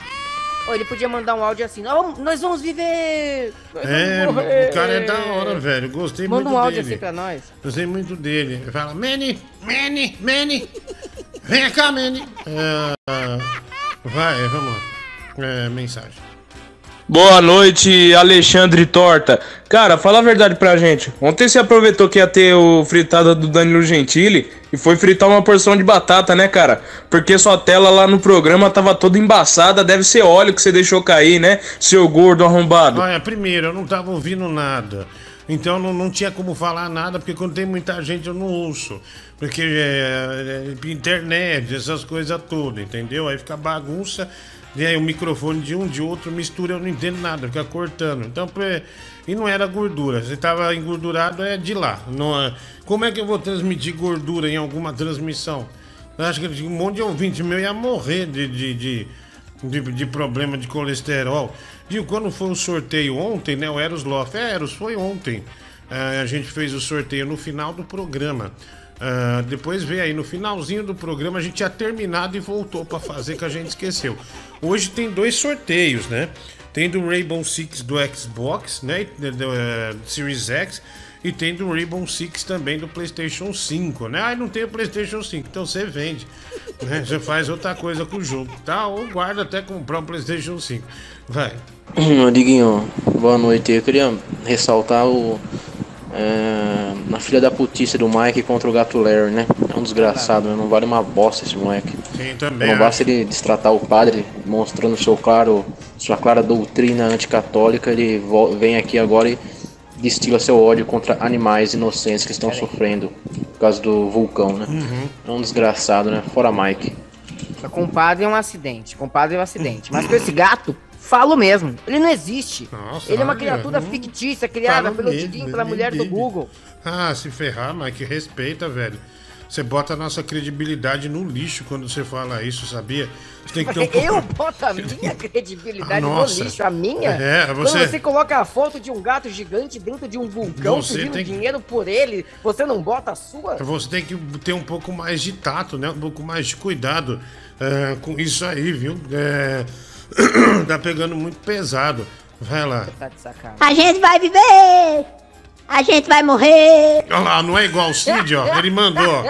Ou ele podia mandar um áudio assim, "Nós vamos- nós vamos viver. nós É, vamos morrer." o cara é da hora, velho. Gostei Manda muito um áudio dele. assim pra nós. Gostei muito dele. Ele fala, Manny, Manny, Manny, vem cá, Manny. É, vai, vamos lá. É, mensagem. Boa noite, Alexandre Torta. Cara, fala a verdade pra gente. Ontem você aproveitou que ia ter o fritada do Danilo Gentili e foi fritar uma porção de batata, né, cara? Porque sua tela lá no programa tava toda embaçada, deve ser óleo que você deixou cair, né? Seu gordo arrombado. Olha, primeiro, eu não tava ouvindo nada. Então não, não tinha como falar nada, porque quando tem muita gente eu não ouço. Porque é, é, internet, essas coisas todas, entendeu? Aí fica bagunça, e aí o microfone de um, de outro, mistura, eu não entendo nada, fica cortando. Então, e não era gordura. Se tava engordurado, é de lá. Não é- Como é que eu vou transmitir gordura em alguma transmissão? Eu acho que um monte de ouvinte meu ia morrer de, de, de, de, de problema de colesterol. Viu, quando foi o sorteio ontem, né? O Eros Loff. É, Eros, foi ontem. Ah, a gente fez o sorteio no final do programa. Ah, depois veio aí no finalzinho do programa, a gente tinha terminado e voltou pra fazer que a gente esqueceu. Hoje tem dois sorteios, né? Tem do Rainbow Six do Xbox, né? e Do, eh, Series X. E tem do Rainbow Six também do PlayStation 5, né? Ah, não tem o PlayStation 5, então você vende. Né? Você faz outra coisa com o jogo, tá? Ou guarda até comprar um PlayStation 5. Vai. Ô, Diguinho, boa noite. Eu queria ressaltar o. é, na filha da putice do Mike contra o gato Larry, né? É um desgraçado, né? não vale uma bosta esse moleque. Sim, também. Não acho. basta ele destratar o padre, mostrando seu claro, sua clara doutrina anticatólica, ele vem aqui agora e destila seu ódio contra animais inocentes que estão sofrendo por causa do vulcão, né? Uhum. É um desgraçado, né? Fora Mike. Compadre é um acidente. Compadre é um acidente. Mas com esse gato, falo mesmo. Ele não existe. Nossa, ele é uma criatura hum, fictícia criada fala pelo ele pela mulher do. Google. Ah, se ferrar, Mike, respeita, velho. Você bota a nossa credibilidade no lixo quando você fala isso, sabia? Você tem que ter um (laughs) pouco... Eu boto a minha credibilidade (laughs) Ah, no nossa. lixo, a minha? É, você- Quando você coloca a foto de um gato gigante dentro de um vulcão Você pedindo tem que- dinheiro por ele, você não bota a sua? Você tem que ter um pouco mais de tato, né? Um pouco mais de cuidado é, com isso aí, viu? É, (clears throat) tá pegando muito pesado. Vai lá. Tá. A gente vai viver! A gente vai morrer! Olha lá, não é igual o Cid, ó. Ele mandou.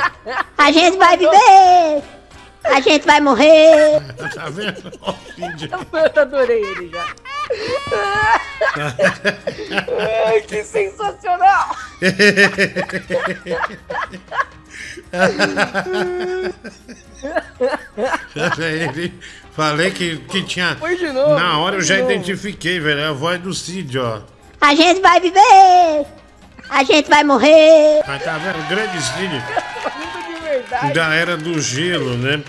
A gente vai viver! A gente vai morrer! Tá vendo? Ó, o Cid. (laughs) Eu adorei ele já. (laughs) Ai, que sensacional! Ele- Falei que, que tinha. Foi de novo, Na hora eu já novo. identifiquei, velho. É a voz do Cid, ó. A gente vai viver! A gente vai morrer! Mas tá vendo? Grande Cid. (laughs) Muito de verdade. Da era do gelo, né?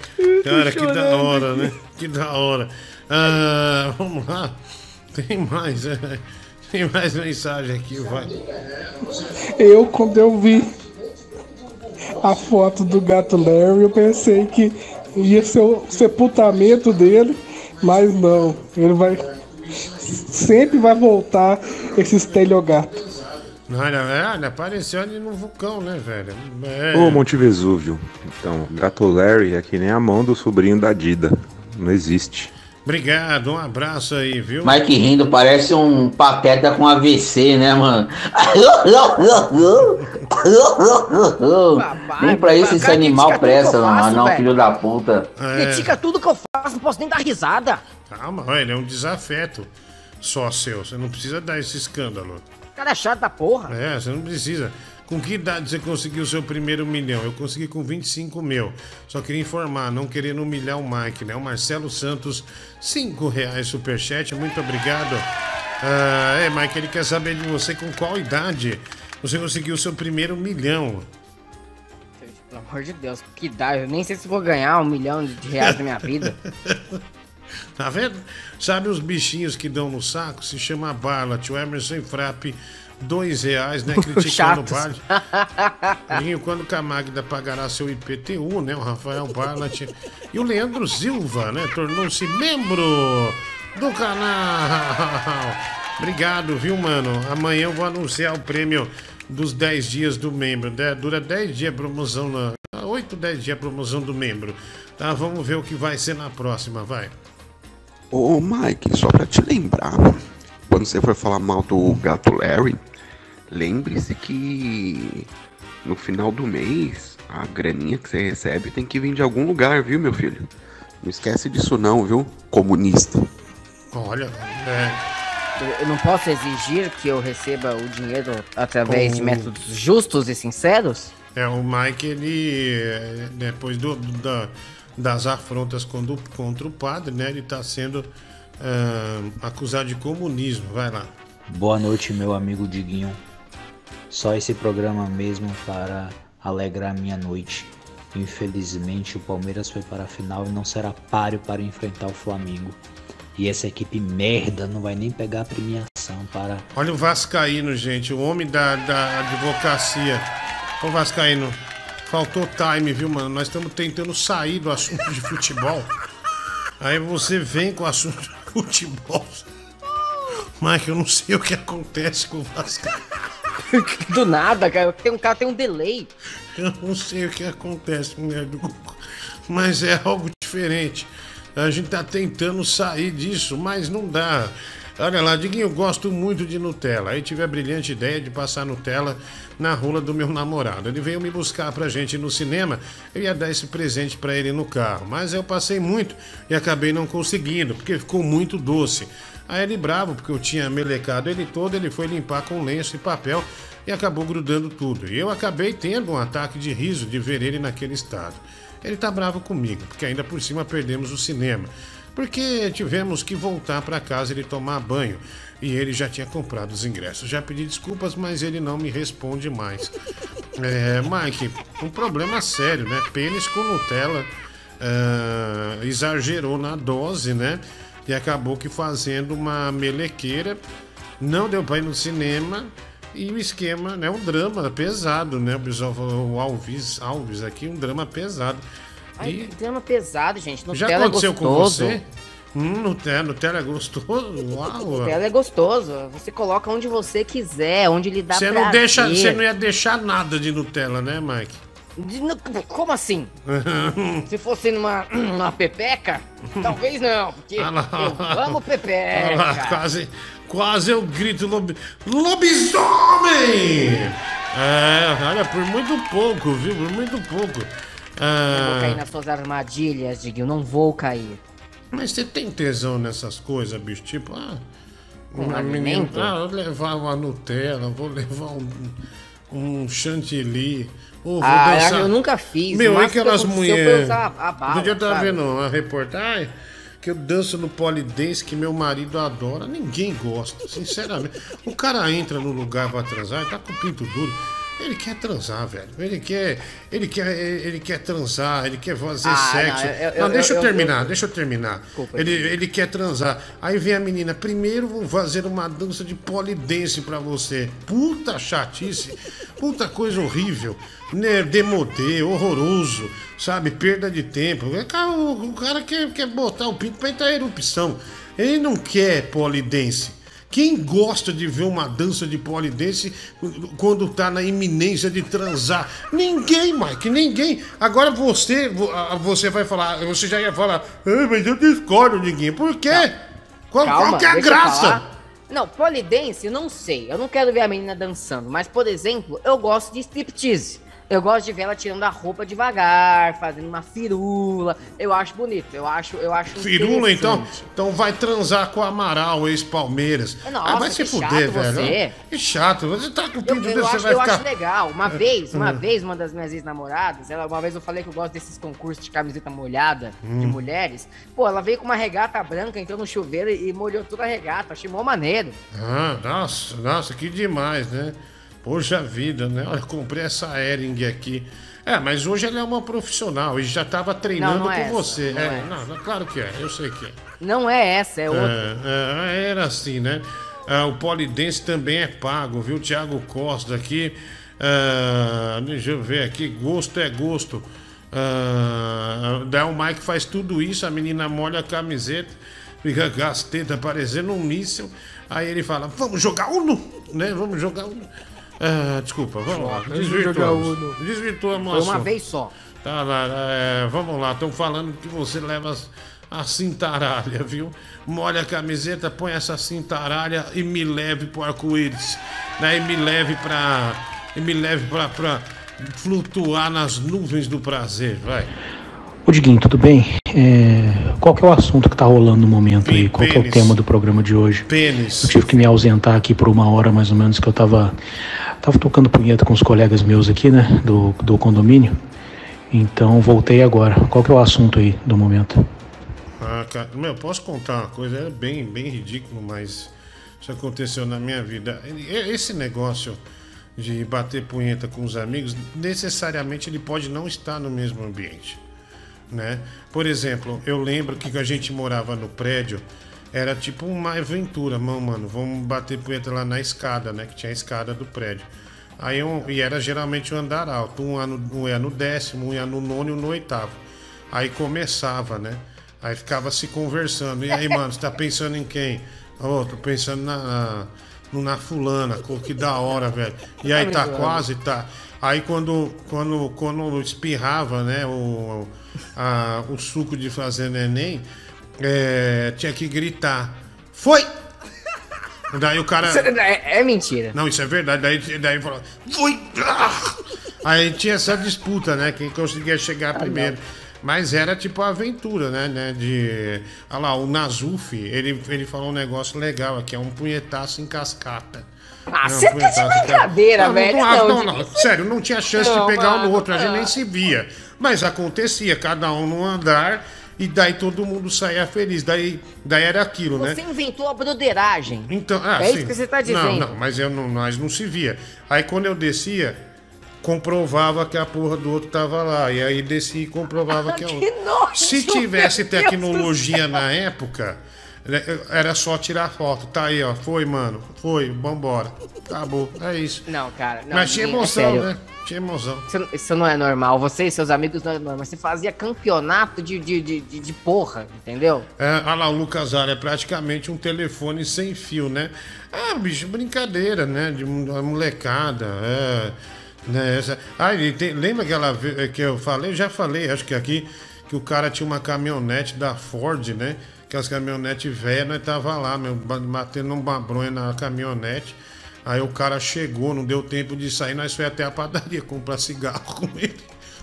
Cara, que da hora, né? Que da hora. Ah, vamos lá. Tem mais, é. Tem mais mensagem aqui, vai. Eu, quando eu vi a foto do gato Larry, eu pensei que ia ser o sepultamento dele, mas não. Ele vai. Sempre vai voltar esse esteliogato. Olha, é, olha, apareceu ali no vulcão, né, velho? É. Ô, Monte Vesúvio. Então, Gato Larry é que nem a mão do sobrinho da Dida. Não existe. Obrigado, um abraço aí, viu? Mike rindo parece um pateta com AVC, né, mano? Nem pra isso esse animal presta, eu não, filho da puta. É. Critica tudo que eu faço, não posso nem dar risada. Calma, olha, é um desafeto só seu. Você não precisa dar esse escândalo. Cara é chato da porra. É, você não precisa. Com que idade você conseguiu o seu primeiro milhão? Eu consegui com 25 mil. Só queria informar, não querendo humilhar o Mike, né? O Marcelo Santos, 5 reais superchat, muito obrigado. Ah, é, Mike, ele quer saber de você com qual idade você conseguiu o seu primeiro milhão. Pelo amor de Deus, que dá. Eu nem sei se vou ganhar um milhão de reais na minha vida. (laughs) Tá vendo? Sabe os bichinhos que dão no saco? Se chama bala. Tio Emerson Frappe, dois reais, né? Criticando o Chatos. Dinho, quando o Camagda pagará seu IPTU, né? O Rafael Barlat. E o Leandro Silva, né? Tornou-se membro do canal. Obrigado, viu, mano? Amanhã eu vou anunciar o prêmio dos 10 dias do membro. né? Dura 10 dias a promoção, na... 8, 10 dias a promoção do membro. Tá, vamos ver o que vai ser na próxima, vai. Ô Mike, só pra te lembrar, quando você for falar mal do gato Larry, lembre-se que no final do mês a graninha que você recebe tem que vir de algum lugar, viu, meu filho? Não esquece disso não, viu, comunista. Olha, é, eu não posso exigir que eu receba o dinheiro através de métodos justos e sinceros? É, o Mike, ele, é, depois do, do- da- das afrontas contra o, contra o padre, né? Ele tá sendo ah, acusado de comunismo. Vai lá. Boa noite, meu amigo Diguinho. Só esse programa mesmo para alegrar minha noite. Infelizmente, o Palmeiras foi para a final e não será páreo para enfrentar o Flamengo. E essa equipe merda não vai nem pegar a premiação para. Olha o Vascaíno, gente, o homem da, da advocacia. Ô Vascaíno, faltou time, viu, mano? Nós estamos tentando sair do assunto de futebol. Aí você vem com o assunto de futebol. Mike, eu não sei o que acontece com o Vascaíno. (laughs) Do nada, cara. Tem um cara tem um delay. Eu não sei o que acontece, mulher do Google. Mas é algo diferente. A gente tá tentando sair disso, mas não dá. Olha lá, Diguinho, eu gosto muito de Nutella. Aí tive a brilhante ideia de passar Nutella na rola do meu namorado. Ele veio me buscar pra gente no cinema. Eu ia dar esse presente pra ele no carro, mas eu passei muito e acabei não conseguindo, porque ficou muito doce. Aí ele bravo, porque eu tinha melecado ele todo, ele foi limpar com lenço e papel e acabou grudando tudo. E eu acabei tendo um ataque de riso de ver ele naquele estado. Ele tá bravo comigo, porque ainda por cima perdemos o cinema. Porque tivemos que voltar para casa e ele tomar banho. E ele já tinha comprado os ingressos. Já pedi desculpas, mas ele não me responde mais. (laughs) É, Mike, um problema sério, né? Pênis com Nutella ah, exagerou na dose, né? E acabou que fazendo uma melequeira. Não deu pra ir no cinema. E o esquema, né? Um drama pesado, né? O Alves, Alves aqui, um drama pesado. Ai, E drama pesado, gente. já Nutella aconteceu é com você? Hum, Nutella, Nutella é gostoso? (laughs) Uau! Nutella é gostoso. Você coloca onde você quiser, onde lhe dá Você prazer. não, deixa, você não ia deixar nada de Nutella, né, Mike? De- Como assim? (laughs) Se fosse numa, numa pepeca, talvez não, porque Ah lá. eu amo pepeca. Olha lá, quase, quase eu grito lobi, lobisomem! É, olha, por muito pouco, viu? Por muito pouco. Eu vou cair Ah, nas suas armadilhas, Diguinho, não vou cair. Mas você tem tesão nessas coisas, bicho? Tipo, ah, Um uma menina, ah, eu vou levar uma Nutella, vou levar um, um chantilly. Ou vou Ah, dançar. eu nunca fiz. Meu, é aquelas mulheres. Outro dia eu tava vendo uma reportagem que eu danço no polidense que meu marido adora. Ninguém gosta, sinceramente. O cara entra no lugar pra transar, tá com o pinto duro. Ele quer transar, velho. Ele quer, ele quer, ele quer transar, ele quer fazer Ah, sexo. não, eu- eu- Não, deixa eu, eu- terminar, deixa eu terminar. Desculpa, ele, ele quer transar. Aí vem a menina, primeiro vou fazer uma dança de polidense pra você. Puta chatice, puta coisa horrível. Né, demodê, horroroso, sabe? Perda de tempo. O, o cara quer, quer botar o pinto pra entrar em erupção. Ele não quer polidense. Quem gosta de ver uma dança de polidense quando tá na iminência de transar? Ninguém, Mike, ninguém. Agora você, vo- você vai falar, você já ia falar, "Ah, mas eu discordo, Diguinho. Por quê? Qual, Calma, qual que é a graça? Não, polidense, eu não sei. Eu não quero ver a menina dançando. Mas, por exemplo, eu gosto de striptease. Eu gosto de ver ela tirando a roupa devagar, fazendo uma firula. Eu acho bonito. Eu acho, eu acho Firula, então? Então vai transar com o Amaral, ex-Palmeiras. Nossa, ah, vai se fuder, velho. você. Que chato. Você tá com o Eu, pinto eu desse, você acho, vai eu ficar... acho legal. Uma vez, uma Hum. vez, uma das minhas ex-namoradas, ela, uma vez eu falei que eu gosto desses concursos de camiseta molhada de Hum. mulheres. Pô, ela veio com uma regata branca, entrou no chuveiro e e molhou toda a regata. Achei mó maneiro. Ah, nossa, nossa, que demais, né? Poxa vida, né? Olha, comprei essa Ering aqui. É, mas hoje ela é uma profissional e já tava treinando Não, não é com essa, você. não é, é não, claro que é, eu sei que é. Não é essa, é outra. É, é, era assim, né? Ah, o polidense também é pago, viu? Tiago Costa aqui. Ah, deixa eu ver aqui. Gosto é gosto. Ah, daí o Mike faz tudo isso, a menina molha a camiseta, fica com as tetas parecendo um míssil. Aí ele fala: Vamos jogar Uno, né? Vamos jogar Uno. Ah, desculpa, vamos lá. Desvirtuamos. Desvirtuamos Foi uma vez só. Tá lá, é, vamos lá, estão falando que você leva a cintaralha, viu? Molha a camiseta, põe essa cintaralha e me leve pro arco-íris. Né? E me leve pra. E me leve pra, pra flutuar nas nuvens do prazer, vai. Ô Diguinho, tudo bem? É, qual que é o assunto que tá rolando no momento aí? Qual que é o tema do programa de hoje? Pênis. Eu tive que me ausentar aqui por uma hora mais ou menos, que eu tava, tava tocando punheta com os colegas meus aqui, né? Do, do condomínio. Então voltei agora. Qual que é o assunto aí do momento? Ah, cara, meu, posso contar uma coisa? É bem, bem ridículo, mas isso aconteceu na minha vida. Esse negócio de bater punheta com os amigos, necessariamente ele pode não estar no mesmo ambiente, né? Por exemplo, eu lembro que a gente morava no prédio, era tipo uma aventura, mano, mano, vamos bater punheta lá na escada, né? Que tinha a escada do prédio. Aí um, e era geralmente um andar alto, um, ia no- um ia no décimo, um ia no nono e um no oitavo. Aí começava, né? Aí ficava se conversando. E aí, mano, você tá pensando em quem? Ô, tô pensando na, na, na fulana, que da hora, velho. E aí tá quase, tá. Aí quando, quando, quando espirrava, né, o, a- o suco de fazer neném, é, tinha que gritar. Foi! Daí o cara. Isso é, é mentira. Não, isso é verdade. Daí, daí falou. Foi! Ah! Aí tinha essa disputa, né? Quem conseguia chegar primeiro. Mas era tipo a aventura, né? né, De. Olha lá, o Nazuf, ele, ele falou um negócio legal aqui, é um punhetaço em cascata. Ah, você tá de ca- brincadeira, Não, velho. Não, Não, não, não, sério, não tinha chance de pegar um no outro, a gente ah. nem se via. Mas acontecia, cada um num andar, e daí todo mundo saía feliz. Daí, daí era aquilo, né? Você inventou a broderagem. Então, ah, é sim. isso que você tá dizendo. Não, não, mas eu não, nós não se via. Aí quando eu descia, comprovava que a porra do outro tava lá. E aí descia e comprovava (laughs) que é outro. nojo, Se tivesse tecnologia na época, era só tirar foto. Tá aí, ó. Foi, mano. Foi, vambora. Acabou. É isso. Não, cara. Não, Mas tinha é emoção, né? Tinha emoção. Isso, isso não é normal. Você e seus amigos não é normal. Você fazia campeonato de, de, de, de, porra, entendeu? É, olha lá, o Lucas Ara é praticamente um telefone sem fio, né? Ah, bicho, brincadeira, né? De uma molecada. É, né? Essa... Ah, e tem- lembra aquela que eu falei? Eu já falei, acho que aqui, que o cara tinha uma caminhonete da Ford, né? Aquelas caminhonetes velhas, nós tava lá, meu, ba- batendo uma bronha na caminhonete. Aí o cara chegou, não deu tempo de sair, nós foi até a padaria (laughs) comprar cigarro com ele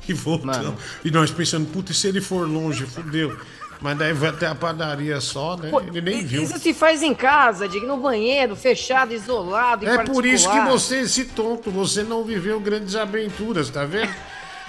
e voltamos. E nós pensando, puta, e se ele for longe, fudeu. Mas daí vai até a padaria só, né? Pô, ele nem viu. Isso se faz em casa, no banheiro, fechado, isolado, em É por isso que você, esse tonto, você não viveu grandes aventuras, tá vendo?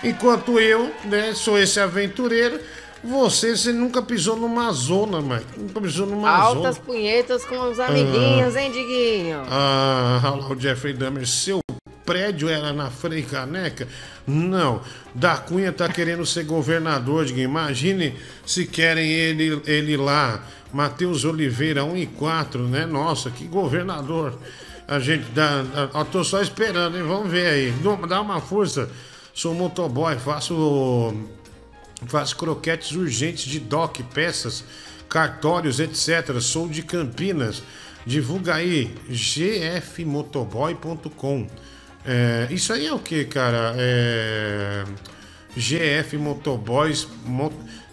Enquanto eu, né, sou esse aventureiro, você, você nunca pisou numa zona, mano. Nunca pisou numa Altas zona. punhetas com os amiguinhos, hein, Diguinho? Ah, olha lá o Jeffrey Dahmer, seu prédio era na Frei Caneca? Não, da Cunha tá querendo ser governador, Diguinho. Imagine se querem ele, ele lá. Matheus Oliveira, 1 e 4, né? Nossa, que governador. A gente dá. Eu tô só esperando, hein? Vamos ver aí. Dá uma força. Sou motoboy, faço. Faço croquetes urgentes de doc, peças, cartórios, etc. Sou de Campinas. Divulga aí, gfmotoboy.com. É, isso aí é o que, cara? É, GF Motoboys,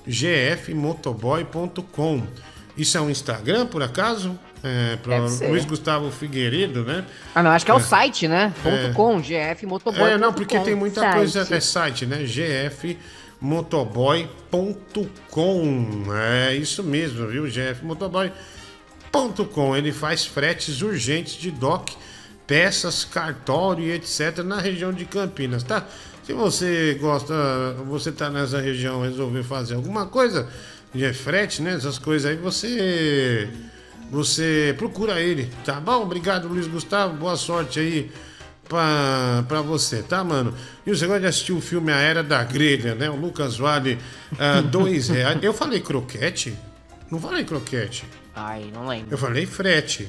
gfmotoboy.com. Isso é um Instagram, por acaso? É, para. Luiz Gustavo Figueiredo, né? Ah, não, acho que é o É. site, né? É. .com, GF Motoboy. É, não, porque tem muita Site. coisa. É site, né? gfmotoboy.com. É isso mesmo, viu? gfmotoboy.com. Ele faz fretes urgentes de dock, peças, cartório e etc. na região de Campinas, tá? Se você gosta, você tá nessa região, resolver fazer alguma coisa de frete, né? Essas coisas aí, você. Você procura ele, tá bom? Obrigado, Luiz Gustavo. Boa sorte aí pra, pra você, tá, mano? E você gosta de assistir o filme A Era da Grelha, né? O Lucas vale ah, (laughs) dois reais. Eu falei croquete? Não falei croquete. Ai, não lembro. Eu falei frete.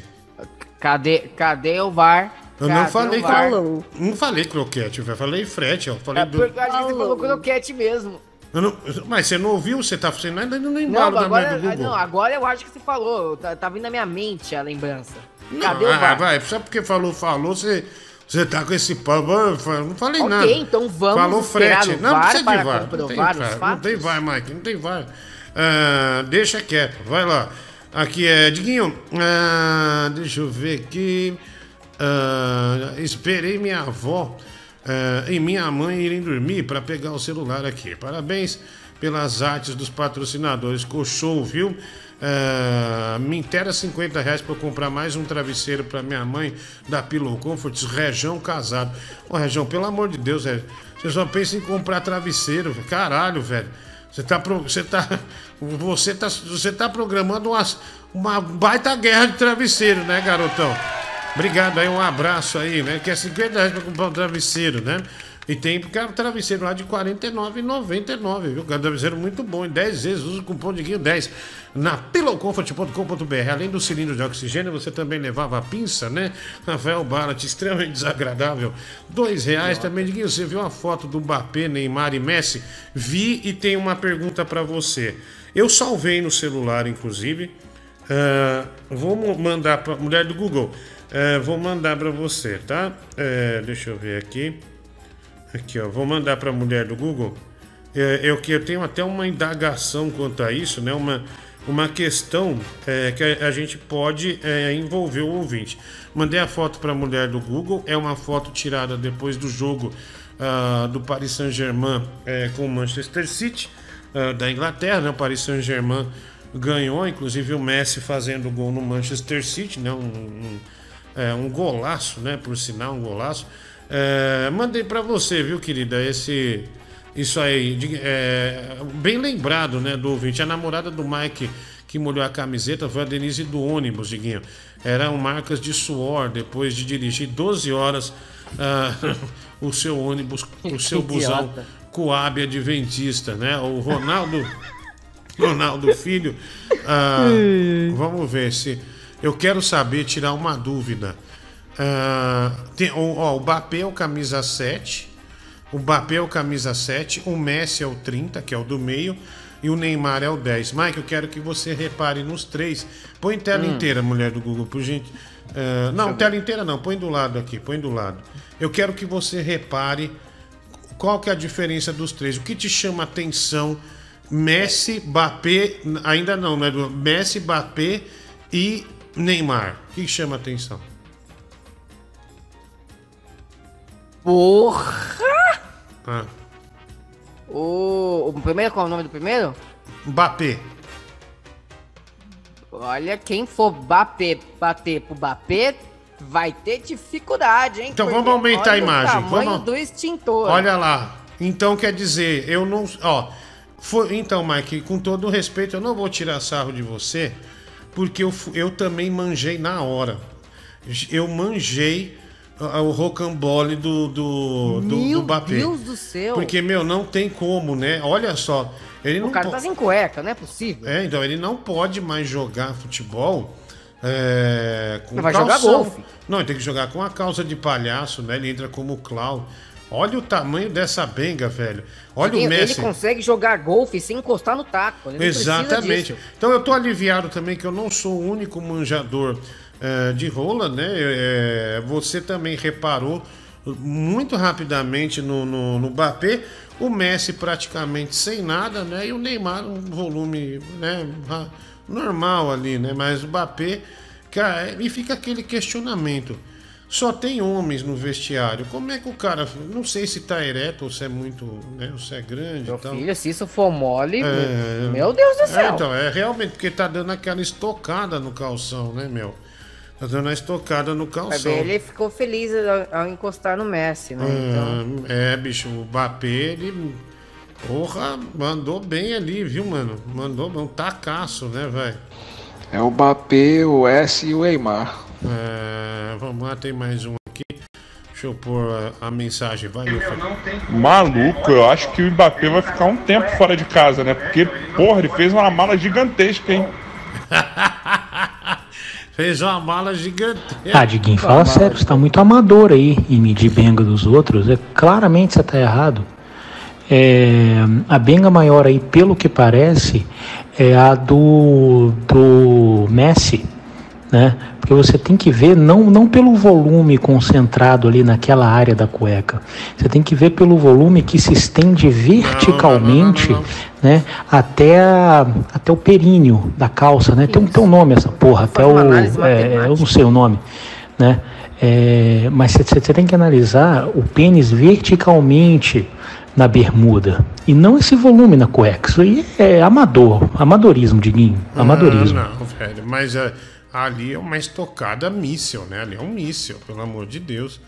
Cadê, cadê o VAR? Eu não Cadê falei o VAR? cro... Não falei croquete, eu falei frete. Eu falei É do... porque eu acho que você falou croquete mesmo. Não- Mas você não ouviu? Você tá você ainda não Não, embalo da agora, Google. não, agora eu acho que você falou. Tá, tá vindo na minha mente a lembrança. Cadê Não, o ah, VAR? vai, só porque falou, falou, você, você tá com esse papo. ah, fa- Não falei Ok, nada. então vamos Falou frete. Não VAR precisa de VAR. Não tem, VAR, não tem VAR, Mike. Não tem VAR. Ah, deixa quieto, vai lá. Aqui é, Diguinho, ah, deixa eu ver aqui. Ah, esperei minha avó eh, e minha mãe irem dormir para pegar o celular aqui. Parabéns pelas artes dos patrocinadores. Show, viu? Eh, me intera 50 reais para comprar mais um travesseiro para minha mãe da Pillow Comforts, Rejão Casado. Ô, Rejão, pelo amor de Deus, velho. Você só pensa em comprar travesseiro. Caralho, velho. Você tá, você tá, você tá, você tá programando uma, uma baita guerra de travesseiro, né, garotão? Obrigado aí, um abraço aí, né? Que é 50 reais pra comprar um travesseiro, né? E tem cara, travesseiro lá de R$ 49,99, viu? Um travesseiro muito bom, em 10 vezes, usa o cupom de Guinho 10 na pillowcomfort.com.br. Além do cilindro de oxigênio, você também levava a pinça, né? Rafael Barat, (laughs) extremamente desagradável. Dois reais também, Diguinho, você viu a foto do Mbappé, Neymar e Messi? Vi e tem uma pergunta pra você. Eu salvei no celular, inclusive. Ah, vou mandar para mulher do Google. Ah, vou mandar para você, tá? Eh, deixa eu ver aqui. Aqui, ó. Vou mandar para a mulher do Google. É, eu que eu tenho até uma indagação quanto a isso, né? Uma, uma questão é, que a, a gente pode é, envolver o ouvinte. Mandei a foto para a mulher do Google. É uma foto tirada depois do jogo ah, do Paris Saint-Germain é, com o Manchester City ah, da Inglaterra, né? O Paris Saint-Germain ganhou, inclusive o Messi fazendo gol no Manchester City, né? Um, um, é, um golaço, né? Por sinal, um golaço. É, mandei para você, viu, querida? Esse, isso aí, de- é, bem lembrado, né, do ouvinte. A namorada do Mike que molhou a camiseta foi a Denise do ônibus, Diguinho. Eram marcas de suor depois de dirigir 12 horas ah, (laughs) o seu ônibus, o seu busão Idiota. Coab Adventista, né? O Ronaldo, (laughs) Ronaldo Filho. ah, vamos ver se. Eu quero saber, tirar uma dúvida. Ah, tem, o, ó, o Mbappé é o camisa 7. O Mbappé é o camisa 7. O Messi é o 30, que é o do meio. E o Neymar é o 10. Mike, eu quero que você repare nos três. Põe tela Hum. inteira, mulher do Google, por gente. Ah, não, tela inteira não. Põe do lado aqui. Põe do lado. Eu quero que você repare qual que é a diferença dos três. O que te chama atenção? Messi, Mbappé, ainda não, né? Messi, Mbappé e Neymar. O que chama atenção? Porra! Ah, O, o primeiro, qual é o nome do primeiro? Mbappé. Olha, quem for bater, bater pro Mbappé vai ter dificuldade, hein? Então Porque vamos aumentar a imagem, O tamanho vamos- do extintor. Olha lá. Então quer dizer, eu não. Ó, foi, então, Mike, com todo respeito, eu não vou tirar sarro de você, porque eu, eu também manjei na hora. Eu manjei o rocambole do, do, do, Meu do Mbappé. Deus do céu. Porque, meu, não tem como, né? Olha só. Ele não O cara po- tá sem cueca, não é possível. É, então ele não pode mais jogar futebol é, com Não vai jogar calção. golfe. Não, ele tem que jogar com a calça de palhaço, né? Ele entra como clown. Olha o tamanho dessa benga, velho. Olha Ele- o Messi. Ele consegue jogar golfe sem encostar no taco. Não Exatamente. Então eu tô aliviado também que eu não sou o único manjador eh, de rola, né? Eh, você também reparou muito rapidamente no, no, no Mbappé, o Messi praticamente sem nada, né? E o Neymar um volume né, normal ali, né? Mas o Mbappé, cara, e fica aquele questionamento. Só tem homens no vestiário. Como é que o cara. Não sei se tá ereto ou se é muito. Né, ou se é grande. Meu e tal. filho, se isso for mole, É, meu Deus do céu. É, então, é realmente porque tá dando aquela estocada no calção, né, meu? Tá dando a estocada no calção. ele ficou feliz ao, ao encostar no Messi, né? Então, Ah, É, bicho, o Mbappé, ele. Porra, mandou bem ali, viu, mano? Mandou um tacaço, né, velho? É o Mbappé, o S e o Neymar. É, vamos lá, tem mais um aqui. Deixa eu pôr a, a mensagem, vai, meu filho. Maluco, eu acho que o Mbappé vai ficar um tempo fora de casa, né? Porque, porra, ele fez uma mala gigantesca, hein? (laughs) Fez uma mala gigante. Ah, Diguinho, fala sério, você tá muito amador aí em medir benga dos outros. É, claramente você tá errado. É, a benga maior aí, pelo que parece, é a do, do Messi, né? Porque você tem que ver não, não pelo volume concentrado ali naquela área da cueca. Você tem que ver pelo volume que se estende verticalmente, né? Até, a, até o períneo da calça, né? Tem, um- tem um nome essa porra, até o. é, eu não sei o nome, né? É, mas você tem que analisar o pênis verticalmente na bermuda e não esse volume na cueca. Isso aí é amador, amadorismo, Diguinho, amadorismo. Ah, não, velho, mas é, ali é uma estocada míssil, né? Ali é um míssil, pelo amor de Deus.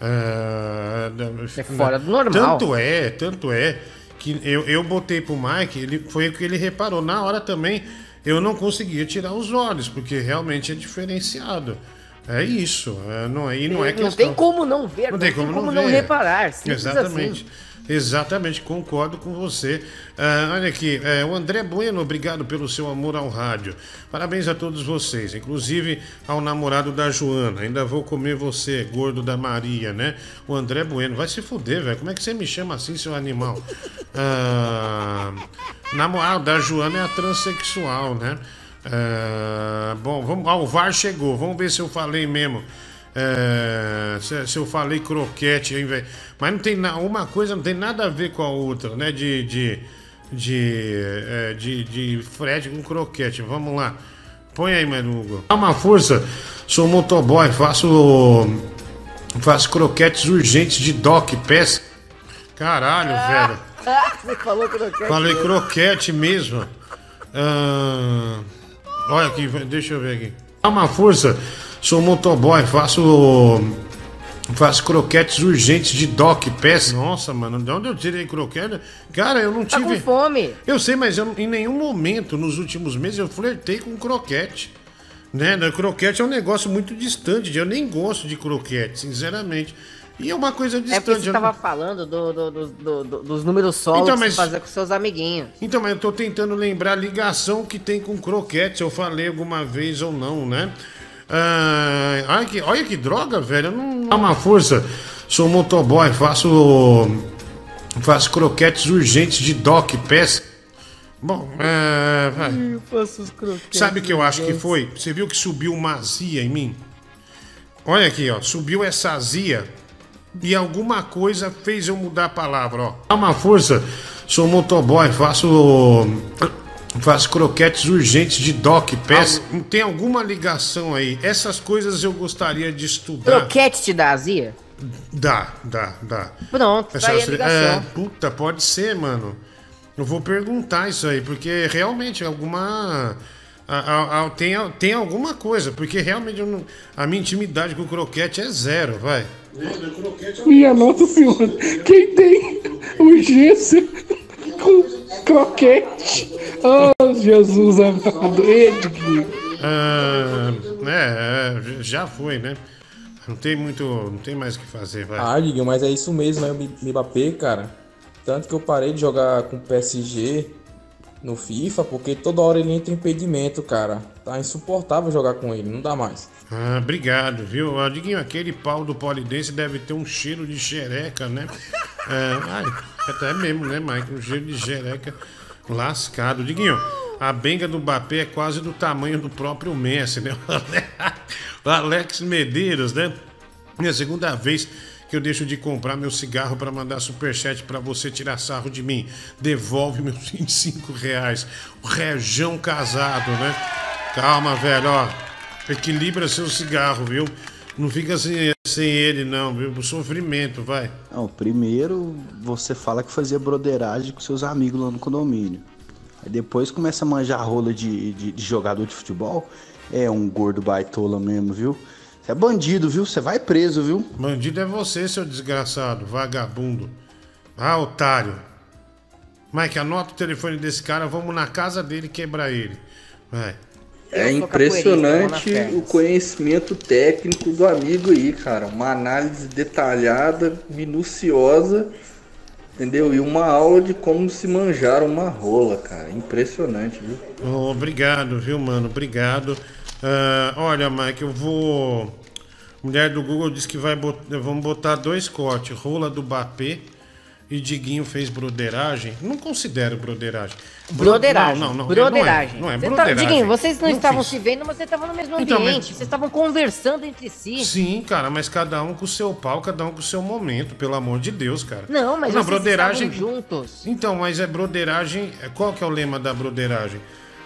Ah, É fora do normal. Tanto é, tanto é que eu, eu botei pro Mike, ele, foi o que ele reparou. Na hora também eu não conseguia tirar os olhos, porque realmente é diferenciado. É isso. É, não, e não é não tem como não ver, Não tem como, não, não ver. reparar. simples Exatamente. assim. Exatamente, concordo com você. Ah, olha aqui, é, o André Bueno, obrigado pelo seu amor ao rádio. Parabéns a todos vocês, inclusive ao namorado da Joana. Ainda vou comer você, gordo da Maria, né? O André Bueno, vai se fuder, velho. Como é que você me chama assim, seu animal? Ah, namorado da Joana é a transexual, né? Ah, bom, vamos, ah, o VAR chegou, vamos ver se eu falei mesmo. É, se, se eu falei croquete, hein, velho. Mas não tem na, uma coisa não tem nada a ver com a outra, né? De de de, é, de, de Fred com croquete. Vamos lá. Põe aí, Manugo. Dá uma força. Sou motoboy, faço faço croquetes urgentes de doc, peça. Caralho, velho. (laughs) Você falou croquete. Falei mesmo. croquete mesmo. Ah, olha aqui, deixa eu ver aqui. Dá uma força. Sou motoboy, faço. Faço croquetes urgentes de doc, peça. Nossa, mano, de onde eu tirei croquete? Cara, eu não Tá tive. com fome. Eu sei, mas eu, em nenhum momento nos últimos meses eu flertei com croquete. Né? Croquete é um negócio muito distante. Eu nem gosto de croquete, sinceramente. E é uma coisa É distante. porque você eu tava não- falando do, do- do- do- do- dos números solos Então, que mas- você fazia com seus amiguinhos. Então, mas eu tô tentando lembrar a ligação que tem com croquete, se eu falei alguma vez ou não, né? Ah, ai, que, olha que droga, velho. Não. Dá uma força. Sou motoboy, faço. Faço croquetes urgentes de doc, peça. Bom, é, vai. Eu faço os croquetes. Sabe o que eu acho que foi? Você viu que subiu uma azia em mim? Olha aqui, ó. Subiu essa azia e alguma coisa fez eu mudar a palavra, ó. Dá uma força. Sou motoboy, faço. Faço croquetes urgentes de doc, peça. Tem alguma ligação aí? Essas coisas eu gostaria de estudar. Croquete te dá azia? Dá, dá, dá. Pronto, tá aí a Essas- ligação. é, puta, pode ser, mano. Eu vou perguntar isso aí, porque realmente alguma. a- a- a- tem, tem alguma coisa, porque realmente eu não- a minha intimidade com o croquete é zero, vai. Minha Nossa Senhora, quem tem urgência com croquete? Oh, Jesus amado, Edguinho. Ah, é, é, já foi, né? Não tem muito. Não tem mais o que fazer, vai. Ah, Diguinho, mas é isso mesmo, né? O Mbappé, cara. Tanto que eu parei de jogar com PSG no FIFA, porque toda hora ele entra em impedimento, cara. Tá insuportável jogar com ele, não dá mais. Ah, obrigado, viu? Ah, Diguinho, aquele pau do polidense deve ter um cheiro de xereca, né? (laughs) É, ai, até mesmo, né, Mike? Um cheiro de xereca lascado. Diguinho, a benga do Mbappé é quase do tamanho do próprio Messi, né? (laughs) O Alex Medeiros, né? É a segunda vez que eu deixo de comprar meu cigarro para mandar superchat para você tirar sarro de mim. Devolve meus (laughs) 25 reais. O Rejão casado, né? Calma, velho, ó. Equilibra seu cigarro, viu? Não fica sem, sem ele, não, viu? O sofrimento, vai. Não, primeiro você fala que fazia broderagem com seus amigos lá no condomínio. Aí depois começa a manjar rola de, de, de jogador de futebol. É um gordo baitola mesmo, viu? Você é bandido, viu? Você vai preso, viu? Bandido é você, seu desgraçado, vagabundo. Ah, otário. Mike, anota o telefone desse cara, vamos na casa dele quebrar ele. Vai. É impressionante o conhecimento técnico do amigo aí, cara. Uma análise detalhada, minuciosa, entendeu? E uma aula de como se manjar uma rola, cara. Impressionante, viu? Oh, obrigado, viu, mano? Obrigado. Ah, olha, Mike, eu vou. Mulher do Google disse que vai bot... vamos botar dois cortes: rola do Bapê e Diguinho fez broderagem. Não considero broderagem. Bro- Broderagem. Não, não, não. broderagem. Não é, não é Você tá- broderagem. Diguinho, vocês não, Não estavam fiz. se vendo, mas vocês estavam no mesmo Então, mas- ambiente. Vocês estavam conversando entre si. Sim, cara, mas cada um com o seu pau, cada um com o seu momento, pelo amor de Deus, cara. Não, mas Não, vocês broderagem. juntos. Então, mas é broderagem. Qual que é o lema da broderagem?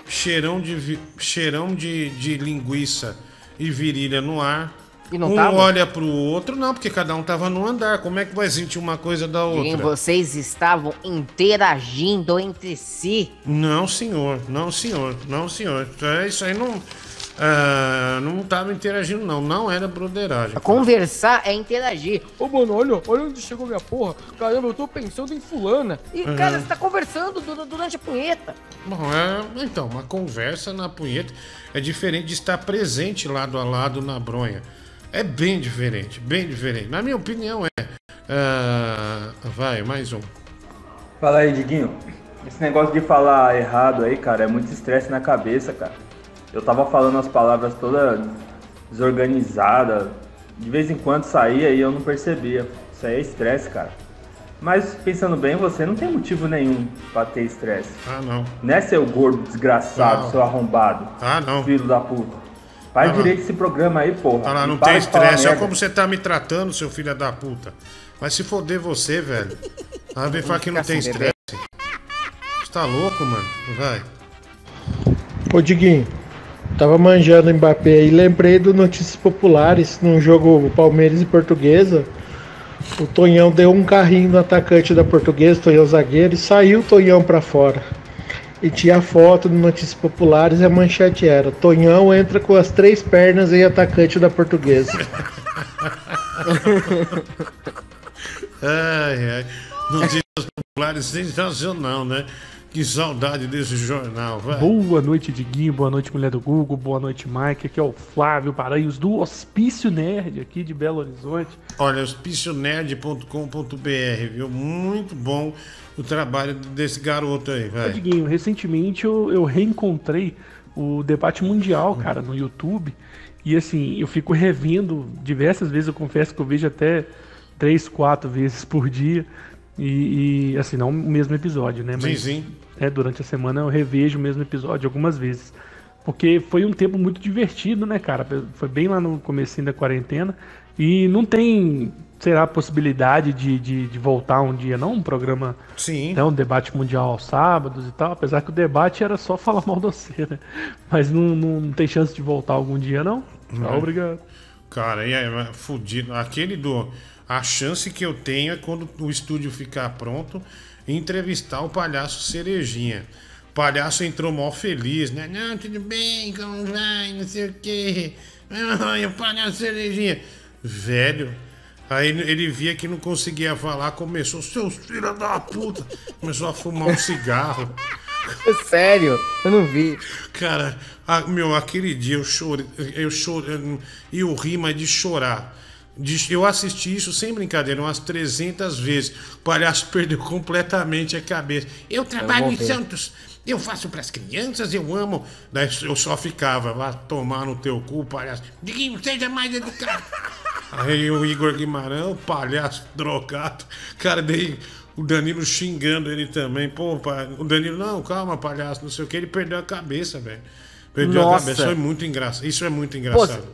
Cheirão de, cheirão de, de linguiça e virilha no ar. E não um tava? olha pro outro, não, porque cada um tava no andar. Como é que vai sentir uma coisa da outra? vocês estavam interagindo entre si. Não, senhor. Não, senhor. Não, senhor. É, Isso aí não. Ah, não tava interagindo, não. Não era broderagem. Conversar é interagir. Ô, mano, olha, olha onde chegou minha porra. Caramba, eu tô pensando em fulana. E, Uhum. cara, você tá conversando du- durante a punheta. Bom, é, então, uma conversa na punheta é diferente de estar presente lado a lado na bronha. É bem diferente, bem diferente. Na minha opinião, é. Ah, vai, mais um. Fala aí, Diguinho. Esse negócio de falar errado aí, cara, é muito estresse na cabeça, cara. Eu tava falando as palavras toda desorganizada. De vez em quando saía e eu não percebia. Isso aí é estresse, cara. Mas pensando bem, você não tem motivo nenhum pra ter estresse. Ah, não. Né, seu gordo desgraçado, Não. seu arrombado? Ah, não. Filho da puta. Faz Ah, direito esse programa aí, porra. Olha lá, não tem estresse. Olha como você tá me tratando, seu filho da puta. Vai se foder você, velho. Ah, vem falar que não tem estresse. Você tá louco, mano? Vai. Ô Diguinho, tava manjando o Mbappé e lembrei do Notícias Populares, num jogo Palmeiras e Portuguesa. O Tonhão deu um carrinho no atacante da Portuguesa, Tonhão zagueiro, e saiu o Tonhão pra fora. E tinha foto do Notícias Populares e a manchete era: Tonhão entra com as três pernas em atacante da Portuguesa. (laughs) Ai, ai. Notícias populares sensacional, né? Que saudade desse jornal, vai. Boa noite, Diguinho. Boa noite, mulher do Google. Boa noite, Mike. Aqui é o Flávio Paranhos do Hospício Nerd, aqui de Belo Horizonte. Olha, hospicionerd.com.br, viu? Muito bom o trabalho desse garoto aí, vai. Diguinho, recentemente eu, eu reencontrei o debate mundial, cara, no YouTube. E assim, eu fico revendo diversas vezes, eu confesso que eu vejo até três, quatro vezes por dia. E, e, assim, não o mesmo episódio, né? Sim, sim. É, durante a semana eu revejo o mesmo episódio algumas vezes. Porque foi um tempo muito divertido, né, cara? Foi bem lá no comecinho da quarentena. E não tem, será, possibilidade de, de, de voltar um dia, não? Um programa. Sim. Né, um debate mundial aos sábados e tal. Apesar que o debate era só (laughs) falar mal de você, né? Mas não, não, não tem chance de voltar algum dia, não? Tá, Não. obrigado. Cara, e aí, fudido. Aquele do. A chance que eu tenho é quando o estúdio ficar pronto, entrevistar o palhaço Cerejinha. O palhaço entrou mó feliz, né? Não, tudo bem, como vai, não sei o quê. Ai, o palhaço Cerejinha. Velho. Aí ele via que não conseguia falar, começou, seus filhos da puta. Começou a fumar um cigarro. Sério? Eu não vi. Cara, a- meu, aquele dia eu chorei, eu chorei, e eu ri, mas de chorar. Eu assisti isso sem brincadeira umas 300 vezes. O palhaço (laughs) perdeu completamente a cabeça. Eu trabalho vou em. Santos, eu faço pras crianças, eu amo. Daí eu só ficava, vá tomar no teu cu, palhaço. Diguinho, seja mais educado. (laughs) Aí o Igor Guimarães, o palhaço drogado. Cara, daí o Danilo xingando ele também. Pô, o Danilo, não, calma, palhaço, não sei o que. Ele perdeu a cabeça, velho. Perdeu a Nossa. cabeça. Foi muito engraçado. Isso é muito Pô, engraçado.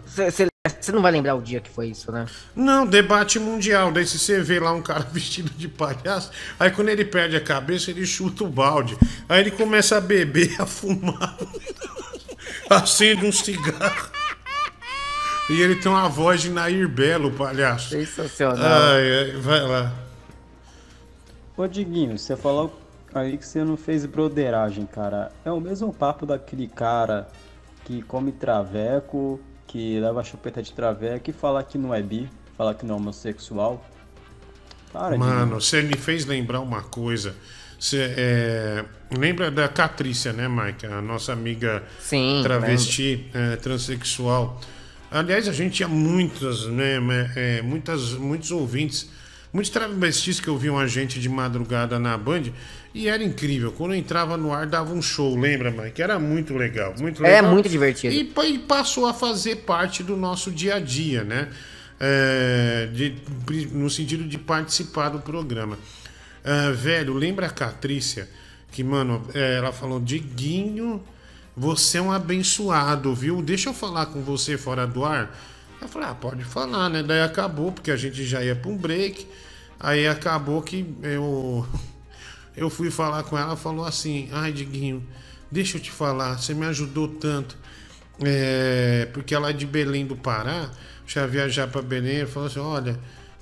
Você não vai lembrar o dia que foi isso, né? Não, debate mundial. Daí se você vê lá um cara (laughs) vestido de palhaço, aí quando ele perde a cabeça, ele chuta o balde. Aí ele começa a beber, (laughs) a fumar. (laughs) Acende um cigarro. E ele tem uma voz de Nair Belo, palhaço. Sensacional. Ai, ai, vai lá. Ô Diguinho, você falou aí que você não fez broderagem, cara. É o mesmo papo daquele cara que come traveco, que leva chupeta de traveco e fala que não é bi, fala que não é homossexual. Para, Mano, você me fez lembrar uma coisa. Você é, lembra da Catrícia, né, Mike? A nossa amiga Sim, travesti, é, transexual. Aliás, a gente tinha muitas, né, é, muitas, muitos ouvintes, muitos travestis que ouviam a gente de madrugada na Band e era incrível. Quando entrava no ar, dava um show, lembra, Mike? Era muito legal, muito É legal. muito divertido. E, e passou a fazer parte do nosso dia a dia, né? É, de- no sentido de participar do programa. Ah, velho, lembra a Catrícia? Que, mano, é, ela falou: Diguinho, você é um abençoado, viu? Deixa eu falar com você fora do ar. Eu falei: ah, pode falar, né? Daí acabou, porque a gente já ia pra um break. Aí acabou que eu. Eu fui falar com ela, falou assim: Ai, Diguinho, deixa eu te falar, você me ajudou tanto. É, porque ela é de Belém do Pará, já viajar para Belém, falou assim: olha,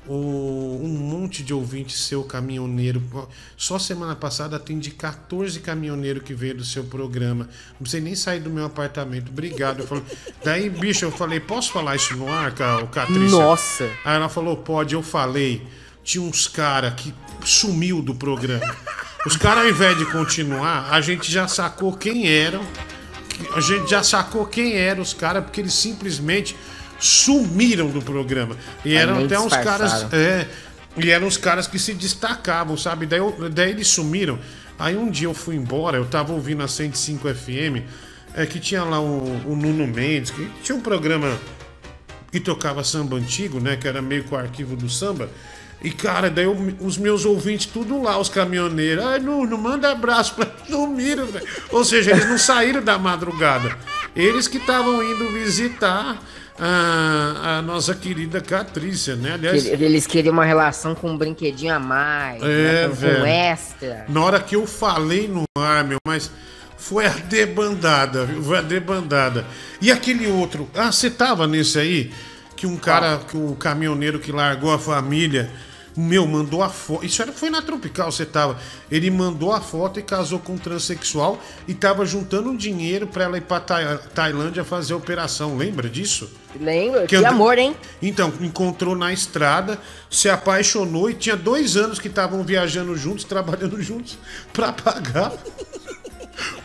o, um monte de ouvinte seu caminhoneiro. Só semana passada atendi 14 caminhoneiros que veio do seu programa. Não precisei nem sair do meu apartamento. Obrigado. Eu falei, daí, bicho, eu falei, posso falar isso no ar, Catrícia? Nossa! Aí ela falou, pode, eu falei. Tinha uns caras que sumiu do programa. Os caras, ao invés de continuar, a gente já sacou quem eram. A gente já sacou quem eram os caras, porque eles simplesmente sumiram do programa. E eram até uns caras. É, e eram os caras que se destacavam, sabe? Daí, eu, daí eles sumiram. Aí um dia eu fui embora, eu tava ouvindo a 105 FM, é, que tinha lá o, o Nuno Mendes, que tinha um programa que tocava samba antigo, né? Que era meio com o arquivo do samba. E, cara, daí eu, os meus ouvintes, tudo lá, os caminhoneiros. Ai, Nuno, manda abraço pra Sumiram, (laughs) velho. Ou seja, eles não saíram da madrugada. Eles que estavam indo visitar a, a nossa querida Catrícia, né? Aliás, eles queriam uma relação com um brinquedinho a mais, é, né? com, velho. com extra. Na hora que eu falei no ar, meu, mas foi a debandada, viu? Foi a debandada. E aquele outro, ah, você tava nesse aí? Que um cara, que o caminhoneiro que largou a família meu, mandou a foto. Isso era, foi na Tropical, você tava. Ele mandou a foto e casou com um transexual e tava juntando um dinheiro para ela ir pra Ta Tailândia fazer a operação. Lembra disso? Lembro, que, que amor, hein? Então, encontrou na estrada, se apaixonou e tinha dois anos que estavam viajando juntos, (laughs) trabalhando juntos, para pagar.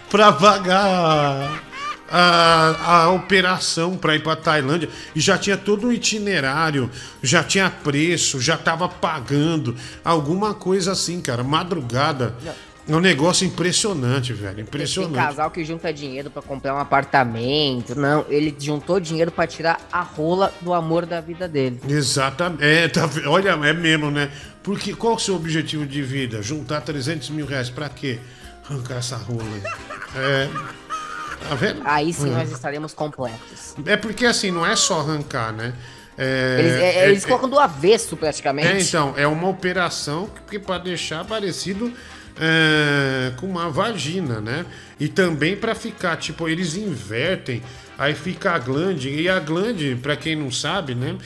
pra pagar a, a operação para ir para Tailândia e já tinha todo um itinerário, já tinha preço, já tava pagando, alguma coisa assim, cara. Madrugada. É um negócio impressionante, velho. Impressionante. Tem casal que junta dinheiro para comprar um apartamento. Não, ele juntou dinheiro para tirar a rola do amor da vida dele. Exatamente. É, tá, olha, é mesmo, né? Porque qual o seu objetivo de vida? Juntar 300 mil reais pra quê? Arrancar essa rola. É. Tá vendo? Aí sim nós estaremos completos. É porque assim, não é só arrancar, né? É, eles, é, é, eles colocam do avesso praticamente. É, então, é uma operação que para deixar parecido é, com uma vagina, né? E também para ficar, tipo, eles invertem, aí fica a glande, e a glande, para quem não sabe, né?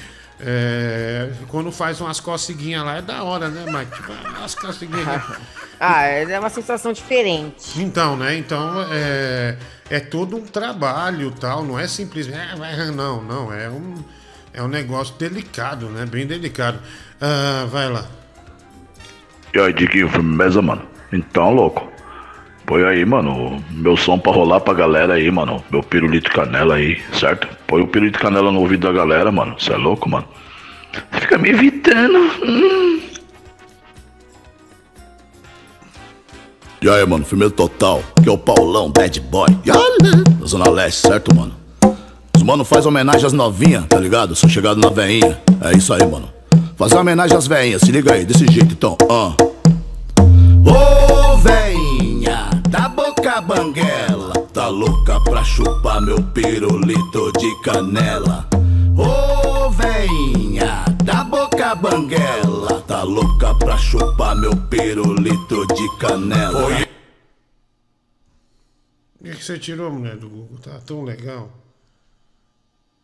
É, quando faz umas coceguinhas lá é da hora, né, Mike? Tipo, umas coceguinhas. (laughs) ah, é uma sensação diferente. Então, né? Então, é, é todo um trabalho tal, não é simplesmente. É, não, não, é um, é um negócio delicado, né? Bem delicado. Ah, vai lá. E aí, Diguinho, firmeza, mano? Então, louco. Põe aí, mano, meu som pra rolar pra galera aí, mano. Meu pirulito canela aí, certo? Põe o pirulito canela no ouvido da galera, mano. Você é louco, mano? Fica me evitando. Hum. E aí, mano, firmeza total. Que é o Paulão, bad boy. Da Zona Leste, certo, mano? Os mano faz homenagem às novinhas, tá ligado? Sou chegado na veinha. É isso aí, mano. Fazer homenagem às veinhas, se liga aí, desse jeito então. Da boca banguela, tá louca pra chupar meu pirulito de canela. Ô, veinha da boca banguela, tá louca pra chupar meu pirulito de canela. O que você tirou, mulher do Google? Tá tão legal.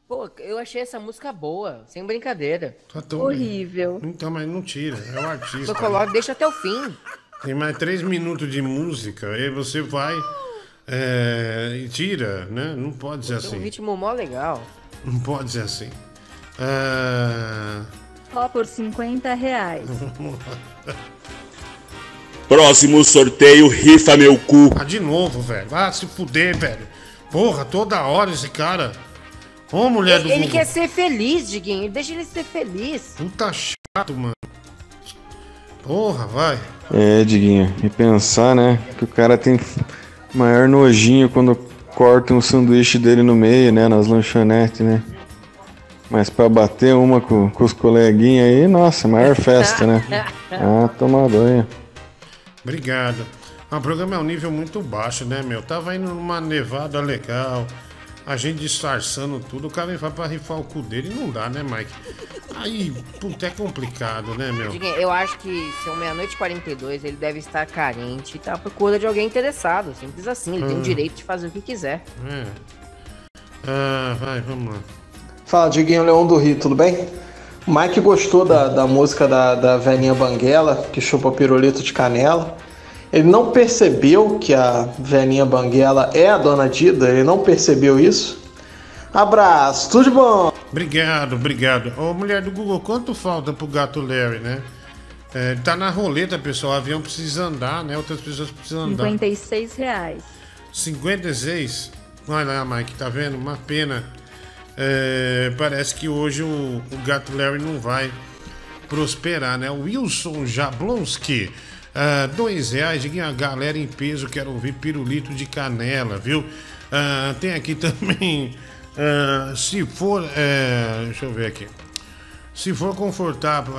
Pô, eu achei essa música boa, sem brincadeira. Tá tão Horrível. Legal. Então, mas não tira, é o artista. Eu coloco, deixa até o fim. Tem mais três minutos de música, aí você vai é, e tira, né? Não pode ser Tem assim. um ritmo mó legal. Não pode ser assim. É... Só por 50 reais. (laughs) Próximo sorteio, rifa meu cu. Ah, de novo, velho. Vai se fuder, velho. Porra, toda hora esse cara. Ô, mulher do Ele Google. quer ser feliz, Diguinho. Deixa ele ser feliz. Puta chato, mano. Porra, vai. É, Diguinho, e pensar, né, que o cara tem maior nojinho quando corta um sanduíche dele no meio, né, nas lanchonetes, né. Mas pra bater uma com, com os coleguinhas aí, nossa, maior festa, né. (laughs) Ah, toma banho. Obrigado. Ah, O programa é um nível muito baixo, né, meu? Tava indo numa nevada legal, a gente disfarçando tudo, o cara vai pra rifar o cu dele, não dá, né, Mike? Aí, puta, é complicado, né, meu? Eu acho que são meia-noite e 42, ele deve estar carente e tá à procura de alguém interessado. Simples assim, ele tem Hum. o direito de fazer o que quiser. É. Ah, vai, vamos lá. Fala, Diguinho Leão do Rio, tudo bem? O Mike gostou da, da música da, da velhinha Banguela, que chupa pirulito de canela. Ele não percebeu que a velhinha Banguela é a dona Dida, ele não percebeu isso. Abraço, tudo de bom! Obrigado, obrigado. Ô, mulher do Google, quanto falta pro gato Larry, né? É, tá na roleta, pessoal. O avião precisa andar, né? Outras pessoas precisam andar. 56 reais. 56? Olha lá, Mike, tá vendo? Uma pena. É, parece que hoje o, o gato Larry não vai prosperar, né? Wilson Jablonski. Uh, dois reais, a galera em peso, quero ouvir pirulito de canela, viu? Uh, tem aqui (laughs) também, uh, se for, uh, deixa eu ver aqui. Se for confortável,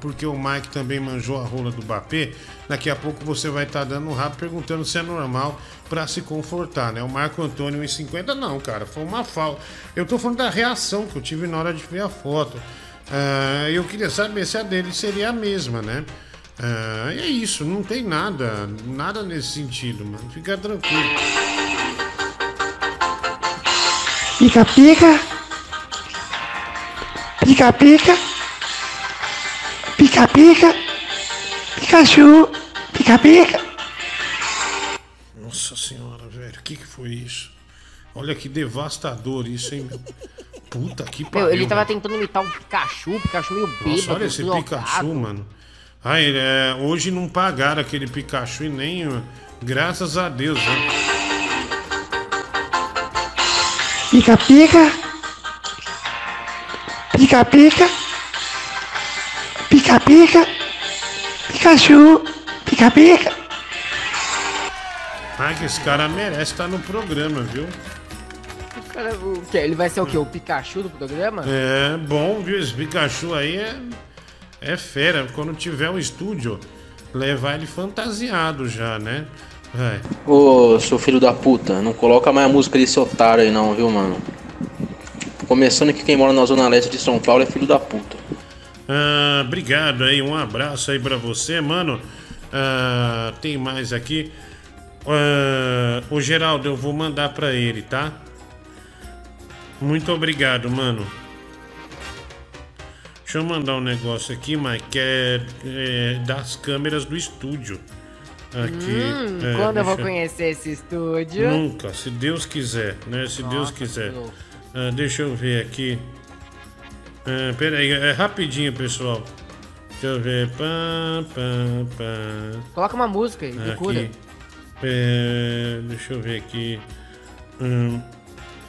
porque o Mike também manjou a rola do Bapê, daqui a pouco você vai estar tá dando um rabo perguntando se é normal para se confortar, né? O Marco Antônio 1,50 não, cara, foi uma falta. Eu tô falando da reação que eu tive na hora de ver a foto. eu queria saber se a dele seria a mesma, né? É, é isso, não tem nada, nada nesse sentido, mano. Fica tranquilo. Pica, pica. Pica, pica. Pica, pica. Pikachu. Pica, pica. Nossa senhora, velho, o que, que foi isso? Olha que devastador isso, hein, meu? Puta que pariu. Meu, ele tava velho. tentando imitar um Pikachu, Pikachu meio bêbado. Nossa, olha esse Pikachu, mano. Ah, é, hoje não pagaram aquele Pikachu e nem. Graças a Deus, né? Pica, pica. Pica, pica. Pica, pica. Pikachu. Pica, pica. Ah, que esse cara merece estar no programa, viu? Cara, o que? Ele vai ser o quê? O Pikachu do programa? É, bom, viu? Esse Pikachu aí é é fera. Quando tiver um estúdio, levar ele fantasiado já, né? Vai. Ô, seu filho da puta, não coloca mais a música desse otário aí não, viu, mano? Começando que quem mora na zona leste de São Paulo é filho da puta. Ah, obrigado aí, um abraço aí pra você, mano. Ah, tem mais aqui. Ah, o Geraldo, eu vou mandar pra ele, tá? Muito obrigado, mano. Deixa eu mandar um negócio aqui, Mike, que é, é das câmeras do estúdio. Aqui. Hum, é, quando eu vou conhecer esse estúdio? Nunca, se Deus quiser, né? Se Nossa, Deus quiser. Ah, deixa eu ver aqui. Ah, pera aí, é rapidinho, pessoal. Deixa eu ver. Pá, pá, pá. Coloca uma música aí, me cura. É, deixa eu ver aqui. Hum,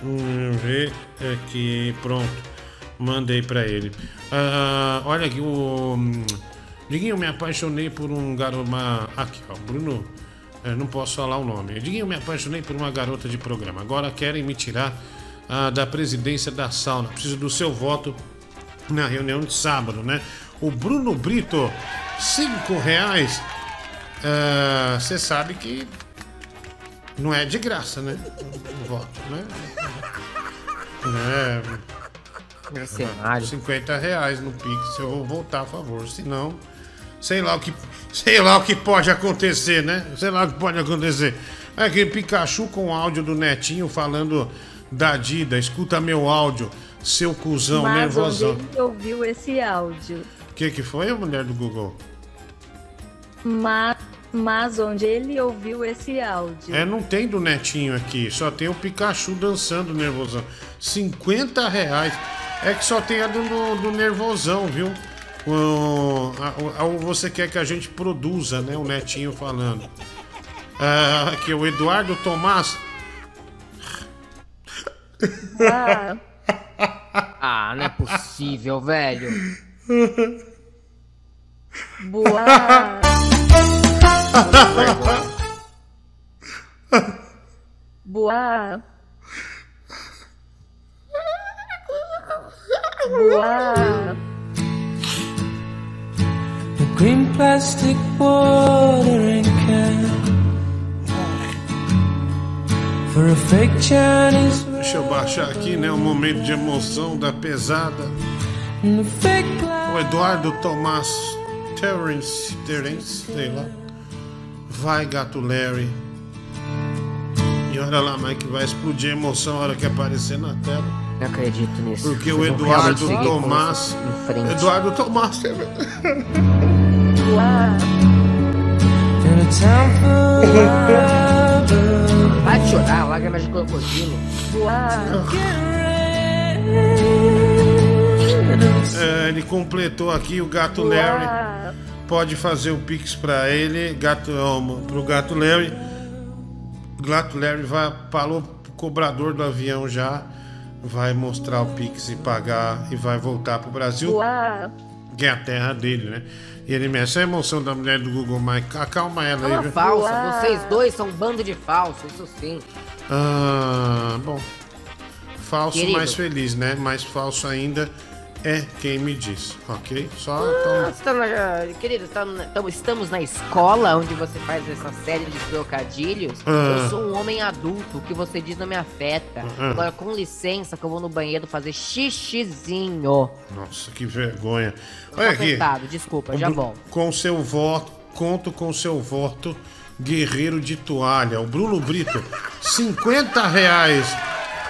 hum, ver aqui. Pronto. Mandei para ele. Uh, olha aqui, o. Diguinho, me apaixonei por um garoto. Aqui, ó, Bruno. É, não posso falar o nome. Diguinho, me apaixonei por uma garota de programa. Agora querem me tirar uh, da presidência da sauna. Preciso do seu voto na reunião de sábado, né? O Bruno Brito, cinco reais. Você uh, sabe que não é de graça, né? O voto, né? (laughs) É. Mercenário. 50 reais no Pix, eu vou voltar a favor. Senão, sei lá o que, sei lá o que pode acontecer, né? Sei lá o que pode acontecer. É aquele Pikachu com áudio do Netinho falando da Dida. Escuta meu áudio, seu cuzão Mas nervosão. Onde ele ouviu esse áudio? O que, que foi a mulher do Google? Mas, mas onde ele ouviu esse áudio? É, não tem do Netinho aqui, só tem o Pikachu dançando nervosão. 50 reais. É que só tem a do, do nervosão, viu? O, a, a, você quer que a gente produza, né? O Netinho falando. Ah, aqui, o Eduardo Tomás. Ah. ah, não é possível, velho. Boa. Boa. The green plastic watering can for a fake Chinese. Deixa eu baixar aqui, né? O um momento de emoção da pesada. O Eduardo Tomás Terence, Terence, sei lá. Vai, gato Larry. E olha lá, Mike, vai explodir a emoção a hora que aparecer na tela. Não acredito nisso. Porque o Vocês vão Eduardo Tomás. Eduardo Tomás. Vai chorar, lágrimas de crocodilo. É, ele completou aqui o gato Larry. Pode fazer o pix pra ele, gato, ó, pro gato Larry. O gato Larry vai falou pro cobrador do avião já, vai mostrar o pix e pagar e vai voltar pro Brasil, que é a terra dele, né? E ele mexe a emoção da mulher do Google Mike. Acalma ela aí. Viu? falsa, vocês dois são um bando de falsos, isso sim. Ah, bom. Falso, Querido. mais feliz, né? Mais falso ainda é quem me diz, ok? Só Ah, você tá querido, tá tamo- estamos na escola onde você faz essa série de trocadilhos. Ah. Eu sou um homem adulto, o que você diz não me afeta. Ah. Agora, com licença, que eu vou no banheiro fazer xixizinho. Nossa, que vergonha. Olha aqui. apertado, desculpa, já O Bru- bom. Com seu voto, conto com seu voto, guerreiro de toalha. O Bruno Brito, 50 reais.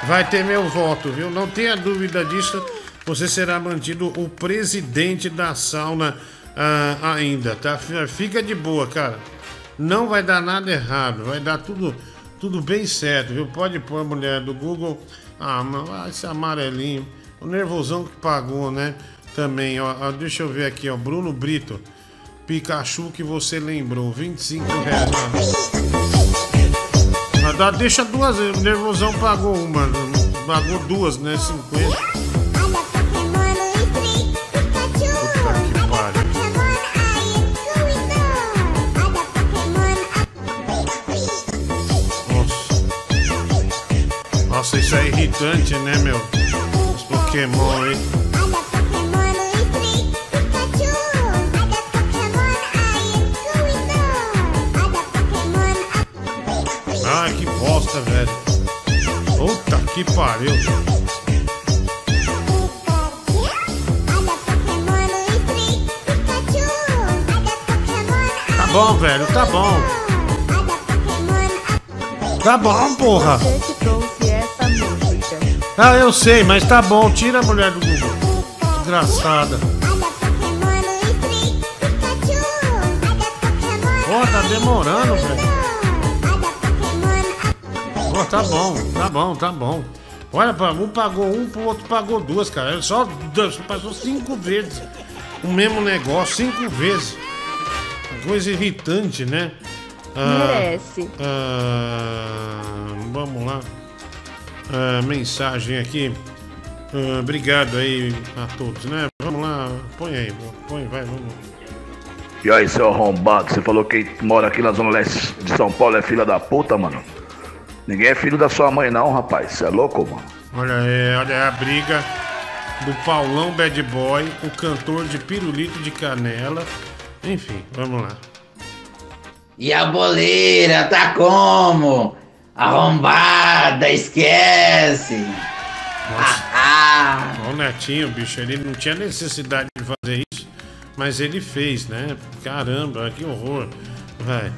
Vai ter meu voto, viu? Não tenha dúvida disso. Você será mantido o presidente da sauna ah, ainda, tá? Fica de boa, cara. Não vai dar nada errado. Vai dar tudo, tudo bem certo, viu? Pode pôr a mulher do Google. Ah, mas ah, esse amarelinho. O nervosão que pagou, né? Também, ó, Deixa eu ver aqui, ó. Bruno Brito. Pikachu que você lembrou. 25 reais. Deixa duas. Nervosão pagou uma. Pagou duas, né? 50. Nossa. Isso é irritante, né, meu? Os Pokémon aí. Ai, que bosta, velho. Puta que pariu. Tá bom, velho, tá bom. Tá bom, porra. Ah, eu sei, mas tá bom. Tira a mulher do Google. Desgraçada. Pô, tá demorando, velho. Pô, tá bom, tá bom, tá bom. Olha, um pagou um, pro outro pagou duas, cara. Só só passou cinco vezes o mesmo negócio, cinco vezes. Coisa irritante, né? Merece. ah, vamos lá. Ah, mensagem aqui. Ah, obrigado aí a todos, né? Vamos lá, põe aí, põe, vai, vamos. E aí, seu arrombado, você falou que quem mora aqui na Zona Leste de São Paulo é filha da puta, mano? Ninguém é filho da sua mãe, não, rapaz. Você é louco, mano? Olha, é, olha é a briga do Paulão Bad Boy, o cantor de pirulito de canela. Enfim, vamos lá. E a boleira, tá como? Arrombada, esquece! Ah, Ó, O Netinho, bicho, ele não tinha necessidade de fazer isso, mas ele fez, né? Caramba, que horror. Vai.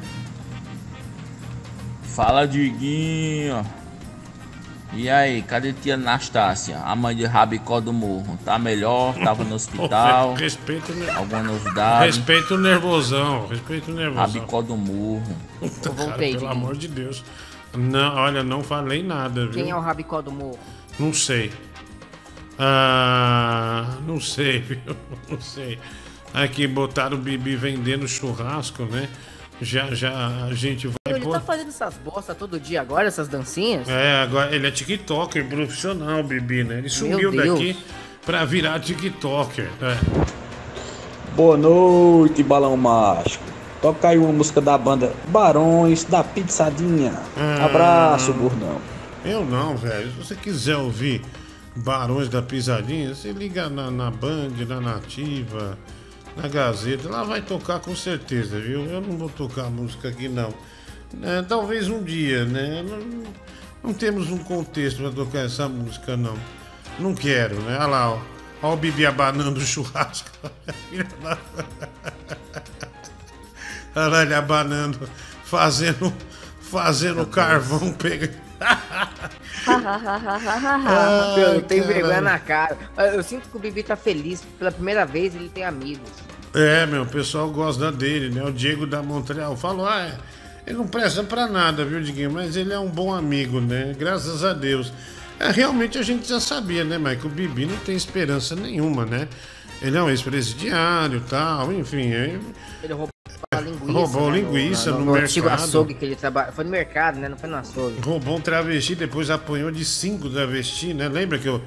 Fala, Diguinho. E aí, cadê tia Anastácia, a mãe de Rabicó do Morro? Tá melhor? Tava no (laughs) hospital? Pô, respeita o ne- Alguma novidade? Respeita o nervosão, respeita o nervosão. Rabicó do Morro. Eu cara, voltei, pelo amor de Deus. Não, olha, não falei nada, viu? Quem é o Rabicó do Morro? Não sei. Ah, não sei, (laughs) viu? Não sei. Aqui botaram o Bibi vendendo churrasco, né? Já, já a gente vai Ele pôr. tá fazendo essas bosta todo dia agora, essas dancinhas? É, agora ele é TikToker profissional, Bibi, né? Ele sumiu daqui pra virar TikToker. É. Boa noite, balão mágico. Toca aí uma música da banda Barões da Pizzadinha. Ah. Abraço, gordão. Eu não, velho. Se você quiser ouvir Barões da Pisadinha, você liga na, na Band, na Nativa, na Gazeta. Lá vai tocar com certeza, viu? Eu não vou tocar a música aqui, não. É, talvez um dia, né? Não, não temos um contexto para tocar essa música, não. Não quero, né? Olha lá, ó. Olha o Bibi abanando o churrasco. (laughs) (laughs) Ele abanando, fazendo, fazendo carvão, pega. (laughs) eu não tenho caralho. vergonha na cara. Eu sinto que o Bibi tá feliz. Pela primeira vez ele tem amigos. É, meu, o pessoal gosta dele, né? O Diego da Montreal falou, ah, é, ele não presta pra nada, viu, Diguinho? Mas ele é um bom amigo, né? Graças a Deus. É, realmente a gente já sabia, né, Mike? O Bibi não tem esperança nenhuma, né? Ele é um ex-presidiário e tal, enfim. é- Ele roubou linguiça. Roubou né, linguiça no antigo mercado. açougue que ele trabalha. Foi no mercado, né? Não foi no açougue. Roubou um travesti, depois apanhou de cinco travesti, né? Lembra que eu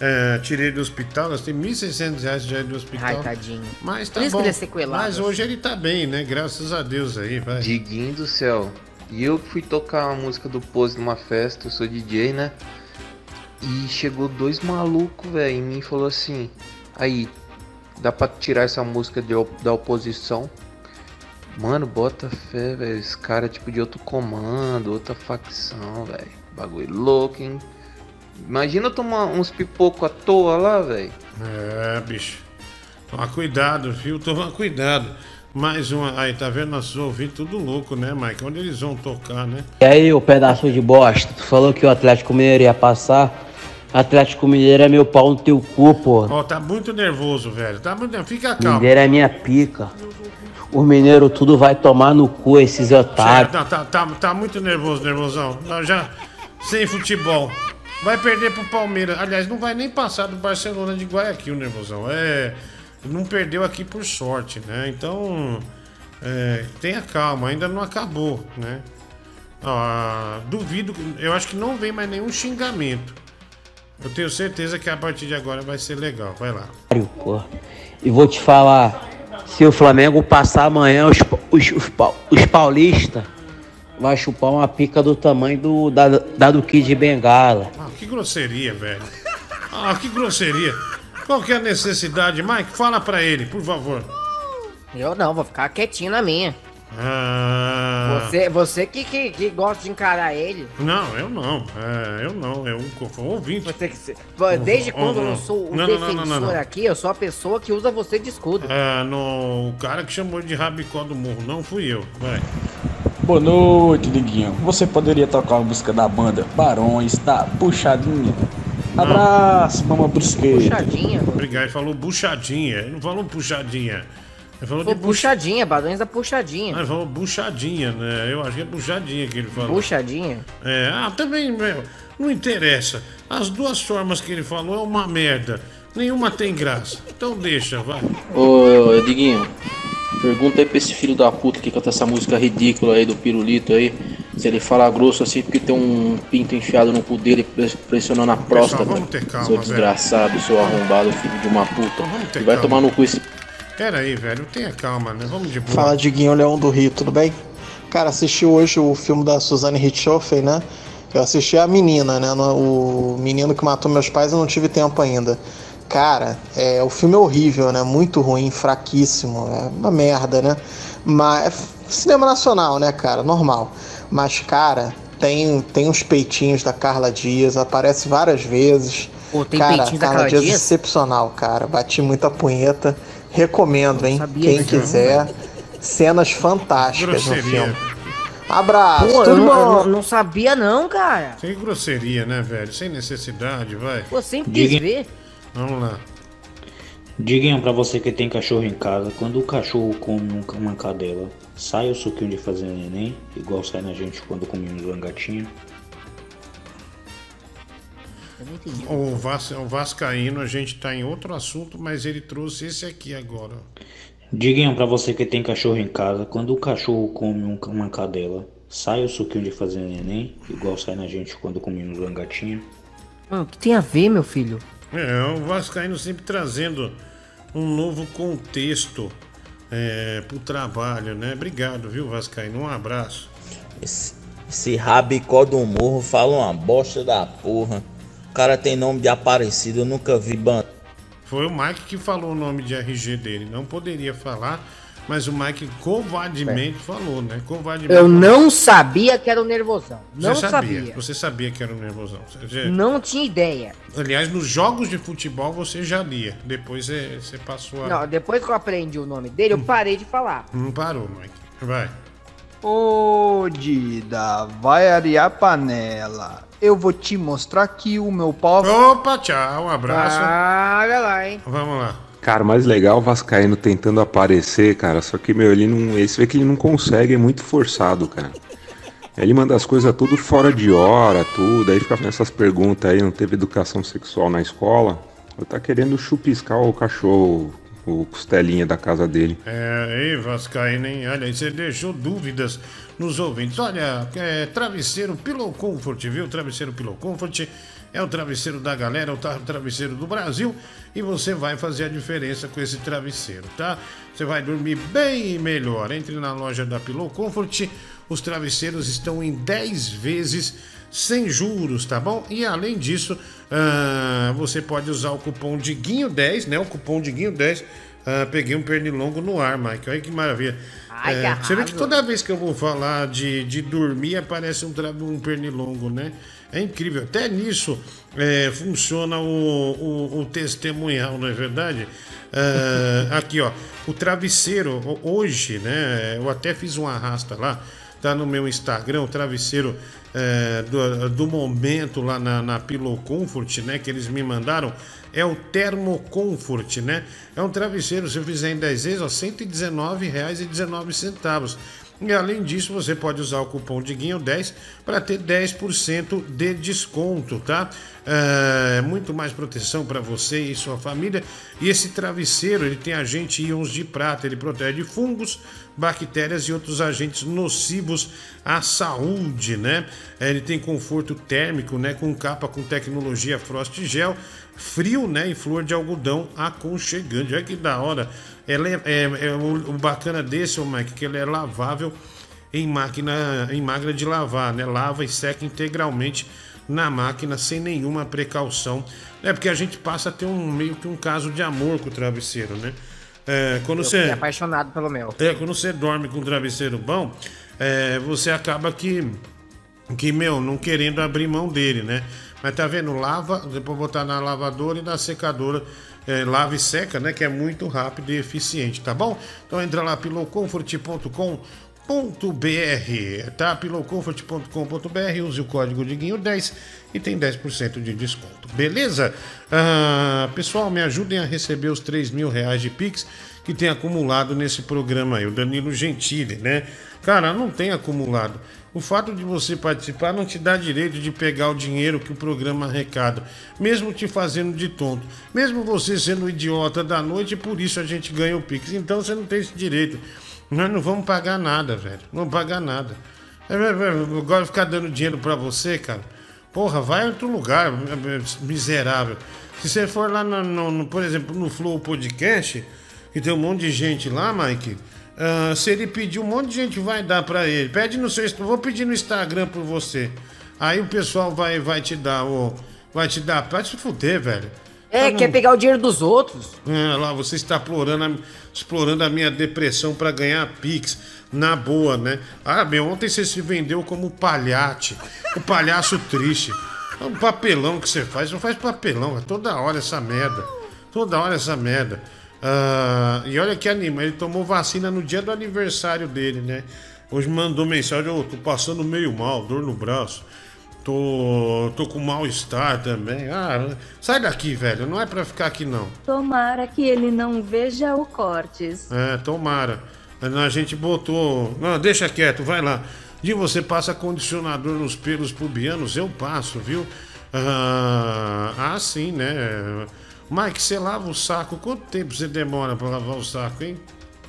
é, tirei do hospital? Nós temos 1.600 reais já do hospital. Ai, tadinho. Mas tá Por isso bom. que ele é sequelado. Mas hoje ele tá bem, né? Graças a Deus aí, vai. Diguinho do céu. E eu fui tocar uma música do Pose numa festa, eu sou DJ, né? E chegou dois malucos, velho, em mim e falou assim: Aí, dá pra tirar essa música de, da oposição? Mano, bota fé, velho. Esse cara é tipo de outro comando, outra facção, velho. Bagulho louco, hein? Imagina eu tomar uns pipoco à toa lá, velho. É, bicho. Toma cuidado, viu? Toma cuidado. Mais uma. Aí, tá vendo? Nossos ouvintes tudo louco, né, Mike? Onde eles vão tocar, né? E aí, ô pedaço de bosta, tu falou que o Atlético Mineiro ia passar. Atlético Mineiro é meu pau no teu cu, pô. Ó, tá muito nervoso, velho. Tá muito. Fica calmo. Mineiro é minha pica. O mineiro tudo vai tomar no cu, esses otários. Tá, tá, tá, tá muito nervoso, nervosão. Nós já. Sem futebol. Vai perder pro Palmeiras. Aliás, não vai nem passar do Barcelona de Guayaquil, nervosão. É. Não perdeu aqui por sorte, né? Então. É, tenha calma, ainda não acabou, né? Ah, duvido, eu acho que não vem mais nenhum xingamento. Eu tenho certeza que a partir de agora vai ser legal. Vai lá. pô. E vou te falar, se o Flamengo passar amanhã, os, os, os, os paulistas vai chupar uma pica do tamanho do, da, da do Kid de Bengala. Ah, que grosseria, velho. Ah, que grosseria. Qual que é a necessidade? Mike, fala pra ele, por favor. Eu não, vou ficar quietinho na minha. Ah, Você, você que, que, que gosta de encarar ele. Não, eu não. É, eu não. Eu sou um ouvinte. Você que Desde quando eu não sou o Não, defensor não, não, não. aqui, eu sou a pessoa que usa você de escudo. É, no, o cara que chamou de rabicó do morro, não fui eu. Vai. Boa noite, Diguinho. Você poderia tocar uma música da banda Barões da Puxadinha? Abraço, mama brusqueta. Obrigado, ele falou buchadinha. Ele não falou puxadinha. Ele falou Pô, de puxadinha, Badões da puxadinha. Ah, ele falou buchadinha, né? Eu acho que é buchadinha que ele falou. Puxadinha? É, ah, também, meu, não interessa. As duas formas que ele falou é uma merda. Nenhuma tem graça. Então deixa, vai. Ô, Diguinho, pergunta aí pra esse filho da puta que canta essa música ridícula aí do pirulito aí. Se ele fala grosso assim porque tem um pinto enfiado no cu dele pres- pressionando a próstata. vamos ter calma, seu velho. desgraçado, seu arrombado, filho de uma puta. ter E vai calma. tomar no cu esse. Pera aí, velho, tenha calma, né? Vamos de boa. Fala Diguinho Leão do Rio, tudo bem? Cara, assisti hoje o filme da Suzane Richthofen, né? Eu assisti a menina, né? O menino que matou meus pais eu não tive tempo ainda. Cara, é, o filme é horrível, né? Muito ruim, fraquíssimo. É uma merda, né? Mas é cinema nacional, né, cara? Normal. Mas, cara, tem, tem uns peitinhos da Carla Dias, aparece várias vezes. Pô, tem cara, peitinhos da Carla Carla Dias, Dias? excepcional, cara. Bati muita punheta. Recomendo, hein? Quem quiser. Cenas fantásticas no filme. Abraço, Pô, tudo eu bom? não- não sabia não, cara. Sem grosseria, né, velho? Sem necessidade, vai. Pô, sempre quis Diga- ver. Vamos lá. Diguinho, pra você que tem cachorro em casa, quando o cachorro come um- uma cadela, sai o suquinho de fazer neném, igual sai na gente quando comemos uma gatinha? Eu não entendi. O, Vas, o Vascaíno, a gente tá em outro assunto, mas ele trouxe esse aqui agora. Diguinho, pra você que tem cachorro em casa, quando o cachorro come um- uma cadela, sai o suquinho de fazer neném, igual sai na gente quando comemos uma gatinha? Hum, O que tem a ver, meu filho? É, o Vascaíno sempre trazendo um novo contexto é, pro trabalho, né? Obrigado, viu, Vascaíno? Um abraço. Esse, esse rabicó do morro fala uma bosta da porra. O cara tem nome de Aparecido, eu nunca vi ban. Foi o Mike que falou o nome de RG dele. Não poderia falar, mas o Mike covardemente falou, né? Covardemente. Eu não sabia que era o nervosão. Você Não sabia. sabia. Você sabia que era um nervosão. Você- Não tinha ideia. Aliás, nos jogos de futebol você já lia. Depois você, você passou a. Não, depois que eu aprendi o nome dele, eu parei de falar. Não parou, Mike. Vai. Ô, Dida, vai arear a panela. Eu vou te mostrar que o meu pau. Opa, tchau, um abraço. Olha lá, hein? Vamos lá. Cara, o mais legal o Vascaíno tentando aparecer, cara. Só que, meu, ele não. Esse vê que ele não consegue, é muito forçado, cara. Ele manda as coisas tudo fora de hora, tudo. Aí fica fazendo essas perguntas aí, não teve educação sexual na escola. Ele tá querendo chupiscar o cachorro, o costelinha da casa dele. É, aí, Vascaíno, hein? Olha, aí você deixou dúvidas nos ouvintes. Olha, é, travesseiro Pillow Comfort, viu? Travesseiro Pillow Comfort é o travesseiro da galera, é o tra- travesseiro do Brasil e você vai fazer a diferença com esse travesseiro, tá? Você vai dormir bem melhor. Entre na loja da Pillow Comfort, os travesseiros estão em 10 vezes sem juros, tá bom? E além disso, ah, você pode usar o cupom Diguinho10, né? O cupom Diguinho10. Ah, peguei um pernilongo no ar, Mike. Olha que maravilha. Ai, É, que você vê que toda vez que eu vou falar de, de dormir, aparece um, um pernilongo, né? É incrível. Até nisso é, funciona o, o, o testemunhal, não é verdade? Ah, aqui, ó. O travesseiro, ho- hoje, né? Eu até fiz um arrasta lá. Tá no meu Instagram, o travesseiro é, do, do momento lá na, na Pillow Comfort, né? Que eles me mandaram. É o Thermo Comfort, né? É um travesseiro, se eu fizer em 10 vezes, ó, R$ 119,19. E além disso, você pode usar o cupom Diguinho10 para ter 10% de desconto, tá? É, muito mais proteção para você e sua família. E esse travesseiro, ele tem agente íons de prata, ele protege de fungos, bactérias e outros agentes nocivos à saúde, né? É, Ele tem conforto térmico, né? Com capa com tecnologia Frost Gel, frio, né? E flor de algodão aconchegante. Olha que da hora. Ela é, é- é o, o bacana desse, ô Mike, que ele é lavável em máquina, em máquina de lavar, né? Lava e seca integralmente na máquina sem nenhuma precaução. É porque a gente passa a ter um meio que um caso de amor com o travesseiro, né? É, quando Eu você apaixonado pelo meu. é, quando você dorme com um travesseiro bom, é, você acaba que, que, meu, não querendo abrir mão dele, né? Mas tá vendo? Lava, depois botar na lavadora e na secadora, é, lava e seca, né? Que é muito rápido e eficiente, tá bom? Então entra lá, pilowcomfort.com.br, tá? pilowcomfort.com.br, use o código Diguinho10 e tem 10% de desconto, beleza? Ah, pessoal, me ajudem a receber os 3 mil reais de Pix que tem acumulado nesse programa aí, o Danilo Gentili, né? Cara, não tem acumulado. O fato de você participar não te dá direito de pegar o dinheiro que o programa arrecada, mesmo te fazendo de tonto, mesmo você sendo idiota da noite, por isso a gente ganha o Pix. Então você não tem esse direito. Nós não vamos pagar nada, velho. Não pagar nada. É, é, é, Agora ficar dando dinheiro pra você, cara. Porra, vai outro lugar, miserável. Se você for lá, no, no- no- por exemplo, no Flow Podcast, que tem um monte de gente lá, Mike. ah, se ele pedir, um monte de gente vai dar pra ele. Pede no seu. Vou pedir no Instagram por você. Aí o pessoal vai, vai te dar, ô, vai te dar. Pode se fuder, velho. É, Eu não- quer pegar o dinheiro dos outros. é, lá, você está explorando a, explorando a minha depressão para ganhar Pix. Na boa, né? Ah, meu, ontem você se vendeu como palhate. O palhaço triste. É um papelão que você faz. Não faz papelão. É toda hora essa merda. Toda hora essa merda. Ah, e olha que anima. Ele tomou vacina no dia do aniversário dele, né? Hoje mandou mensagem: Ô, tô passando meio mal, dor no braço. Tô, tô com mal-estar também. Ah, sai daqui, velho. Não é pra ficar aqui, não. Tomara que ele não veja o cortes. É, tomara. A gente botou. Não, deixa quieto, vai lá. De você passa condicionador nos pelos pubianos, eu passo, viu? Ah, ah, sim, né? Mike, você lava o saco. Quanto tempo você demora pra lavar o saco, hein?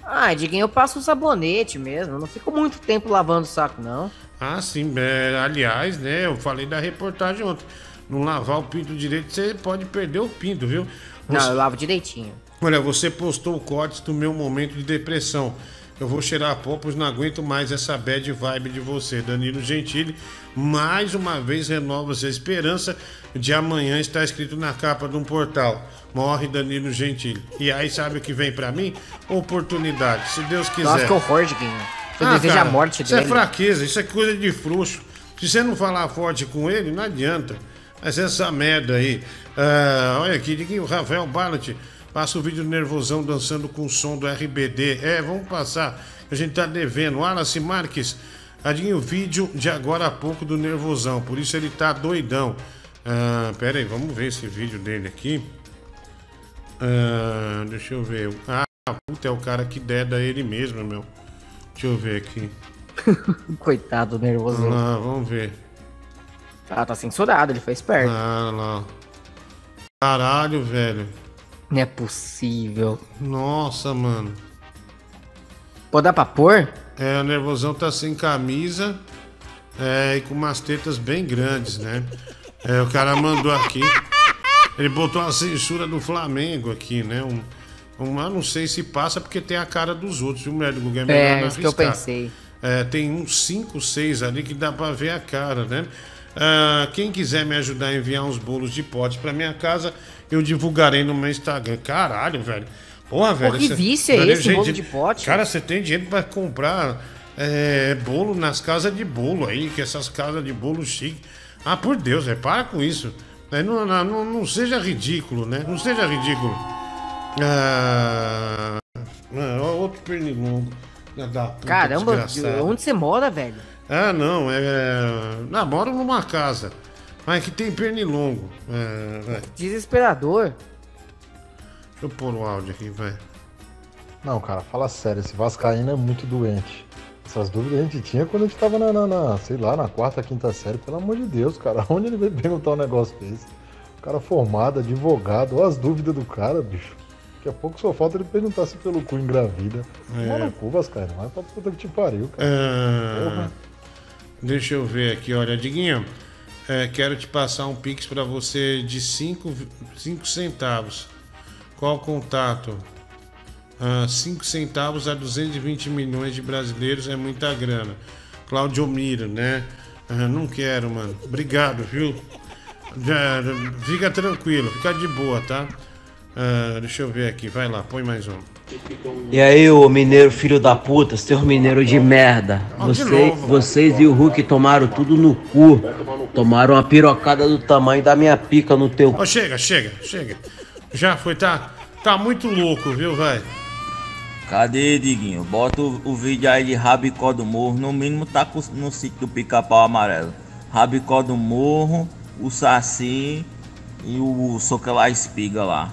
Ah, Diguinho, eu passo o sabonete mesmo. Eu não fico muito tempo lavando o saco, não. Ah, sim. é, aliás, né? Eu falei da reportagem ontem. Não lavar o pinto direito, você pode perder o pinto, viu? Não, Você- eu lavo direitinho. Olha, você postou cortes do meu momento de depressão. Eu vou cheirar a pó, pois não aguento mais essa bad vibe de você, Danilo Gentili. Mais uma vez renova-se a esperança de amanhã estar escrito na capa de um portal. Morre Danilo Gentili. E aí, sabe o que vem pra mim? Oportunidade, se Deus quiser. Nossa, que horror, Diguinho. Você deseja cara, a morte Isso dele. é fraqueza, isso é coisa de frouxo. Se você não falar forte com ele, não adianta. Mas essa merda aí. Ah, olha aqui, Diguinho, o Rafael Ballant passa o vídeo do nervosão dançando com o som do RBD. É, vamos passar. A gente tá devendo. Wallace Marques, adivinha o vídeo de agora há pouco do Nervosão, por isso ele tá doidão. Ah, pera aí, vamos ver esse vídeo dele aqui. Ah, deixa eu ver. Ah, puta, é o cara que deda ele mesmo, meu. Deixa eu ver aqui. (laughs) Coitado do nervoso. Ah, vamos ver. Ah, tá censurado, ele foi esperto. Ah, lá. Caralho, velho. Não é possível. Nossa, mano. Pô, dá pra pôr? É, o nervosão tá sem camisa é, e com umas tetas bem grandes, né? É, o cara mandou aqui. Ele botou a censura do Flamengo aqui, né? Um, um, eu não sei se passa porque tem a cara dos outros, viu, mulher do Google? É, melhor É, não isso que eu arriscar. pensei. É, tem uns 5, 6 ali que dá pra ver a cara, né? Ah, quem quiser me ajudar a enviar uns bolos de pote pra minha casa, eu divulgarei no meu Instagram. Caralho, velho. Porra, velho. que cê- vício é esse, bolo de pote? Cara, você tem dinheiro pra comprar é, bolo nas casas de bolo aí, que essas casas de bolo chique. Ah, por Deus, é, para com isso. É, não, não, não seja ridículo, né? Não seja ridículo. Ah, ó, outro pernilongo. Da puta, Caramba, desgraçado. onde você mora, velho? Ah, não, é. Não, moro numa casa. Mas que tem pernilongo. É. Desesperador. Deixa eu pôr o áudio aqui, vai. Não, cara, fala sério, esse Vascaíno é muito doente. Essas dúvidas a gente tinha quando a gente tava na, na- na, sei lá, na quarta, quinta série, pelo amor de Deus, cara. (laughs) Onde ele veio perguntar um negócio desse? O cara formado, advogado, olha as dúvidas do cara, bicho. Daqui a pouco só falta ele perguntar se pelo cu engravida. É. Mano, cu, Vascaíno, vai pra puta que te pariu, cara. Ah, deixa eu ver aqui, olha, Diguinho. é, quero te passar um pix pra você de 5 centavos. Qual o contato? 5 centavos a 220 milhões de brasileiros é muita grana. Claudio Miro, né? Ah, não quero, mano. Obrigado, viu? Já, fica tranquilo, fica de boa, tá? Ah, deixa eu ver aqui, vai lá, põe mais um. E aí, ô mineiro filho da puta, seus mineiros de merda. De Você, vocês e o Hulk tomaram tudo no cu. Tomaram uma pirocada do tamanho da minha pica no teu Ó, chega, chega, chega. Já foi, tá? Tá muito louco, viu, vai? Cadê, Diguinho? Bota o, o vídeo aí de Rabicó do Morro. No mínimo tá com- no sítio do Pica-Pau Amarelo. Rabicó do Morro, o Saci e o Soquelá Espiga lá.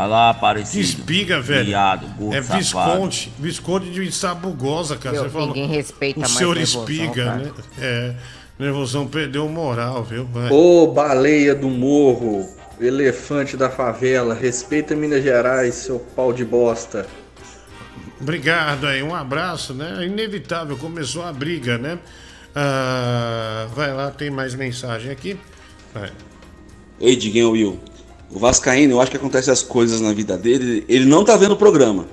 Olha lá, aparecido. Espiga, velho. Viado, gordo, é safado. Visconde, Visconde de Sabugosa, cara. Meu, Você falou. ninguém respeita o mais senhor Nervosão, Espiga, cara. né? É. Nervosão perdeu moral, viu? Ô baleia do morro, elefante da favela, respeita Minas Gerais, seu pau de bosta. Obrigado aí, um abraço, né? Inevitável, começou a briga, né? Ah, vai lá, tem mais mensagem aqui. Vai. Ei, Diguinho Will. O Vascaíno, eu acho que acontece as coisas na vida dele, ele não tá vendo o programa.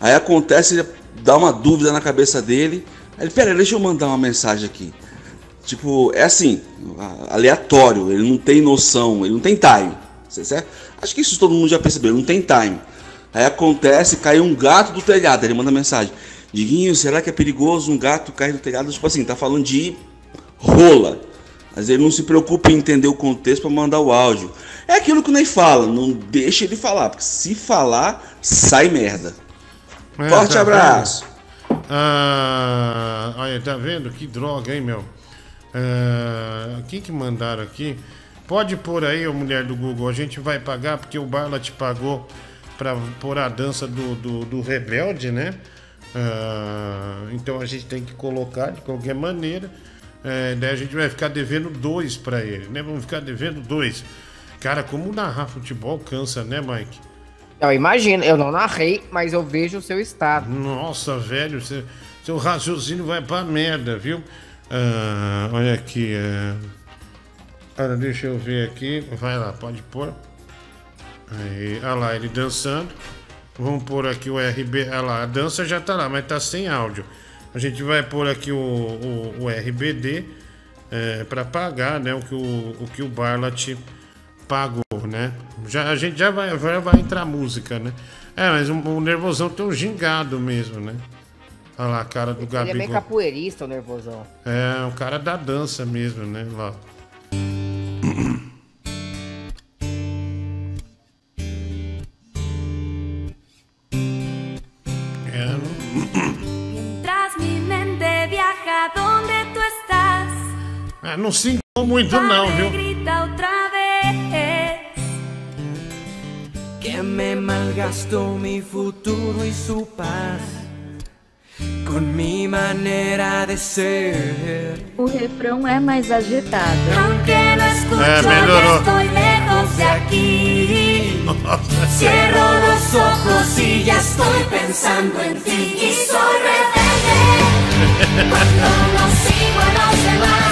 Aí acontece, dá uma dúvida na cabeça dele. Aí ele, pera, deixa eu mandar uma mensagem aqui. Tipo, é assim, aleatório, ele não tem noção, ele não tem time. certo? Acho que isso todo mundo já percebeu, não tem time. Aí acontece, cai um gato do telhado, ele manda mensagem. Diguinho, será que é perigoso um gato cair do telhado? Tipo assim, tá falando de rola. Mas ele não se preocupa em entender o contexto para mandar o áudio. É aquilo que o Ney fala, não deixa ele falar, porque se falar, sai merda. É, Forte tá abraço. vendo? Ah, olha, tá vendo? Que droga, hein, meu? Ah, quem que mandaram aqui? Pode pôr aí, ô mulher do Google. A gente vai pagar porque o Barla te pagou pra pôr a dança do, do, do Rebelde, né? Ah, então a gente tem que colocar de qualquer maneira. É, daí a gente vai ficar devendo dois pra ele, né? Vamos ficar devendo dois. Cara, como narrar futebol cansa, né, Mike? Eu imagino, eu não narrei, mas eu vejo o seu estado. Nossa, velho, seu, seu raciocínio vai pra merda, viu? Ah, olha aqui. É... Olha, deixa eu ver aqui. Vai lá, pode pôr. Aí, olha lá, ele dançando. Vamos pôr aqui o RB. Olha lá, a dança já tá lá, mas tá sem áudio. A gente vai pôr aqui o, o, o RBD é, para pagar, né? O que o, o que o Barlat pagou, né? Já, a gente já vai, vai, vai entrar música, né? É, mas o, o nervosão tem um gingado mesmo, né? Olha lá a cara do Ele é bem capoeirista, o nervosão. É, o cara da dança mesmo, né? Lá. É, não se muito não, viu? grita otra vez que me malgastó mi futuro y su paz con mi manera de ser. O refrão é mais agitado. Aunque no escucho, É, melhorou. Cierro los ojos y ya estoy pensando en ti. Y soy rebelde (laughs) cuando no sigo a los demás.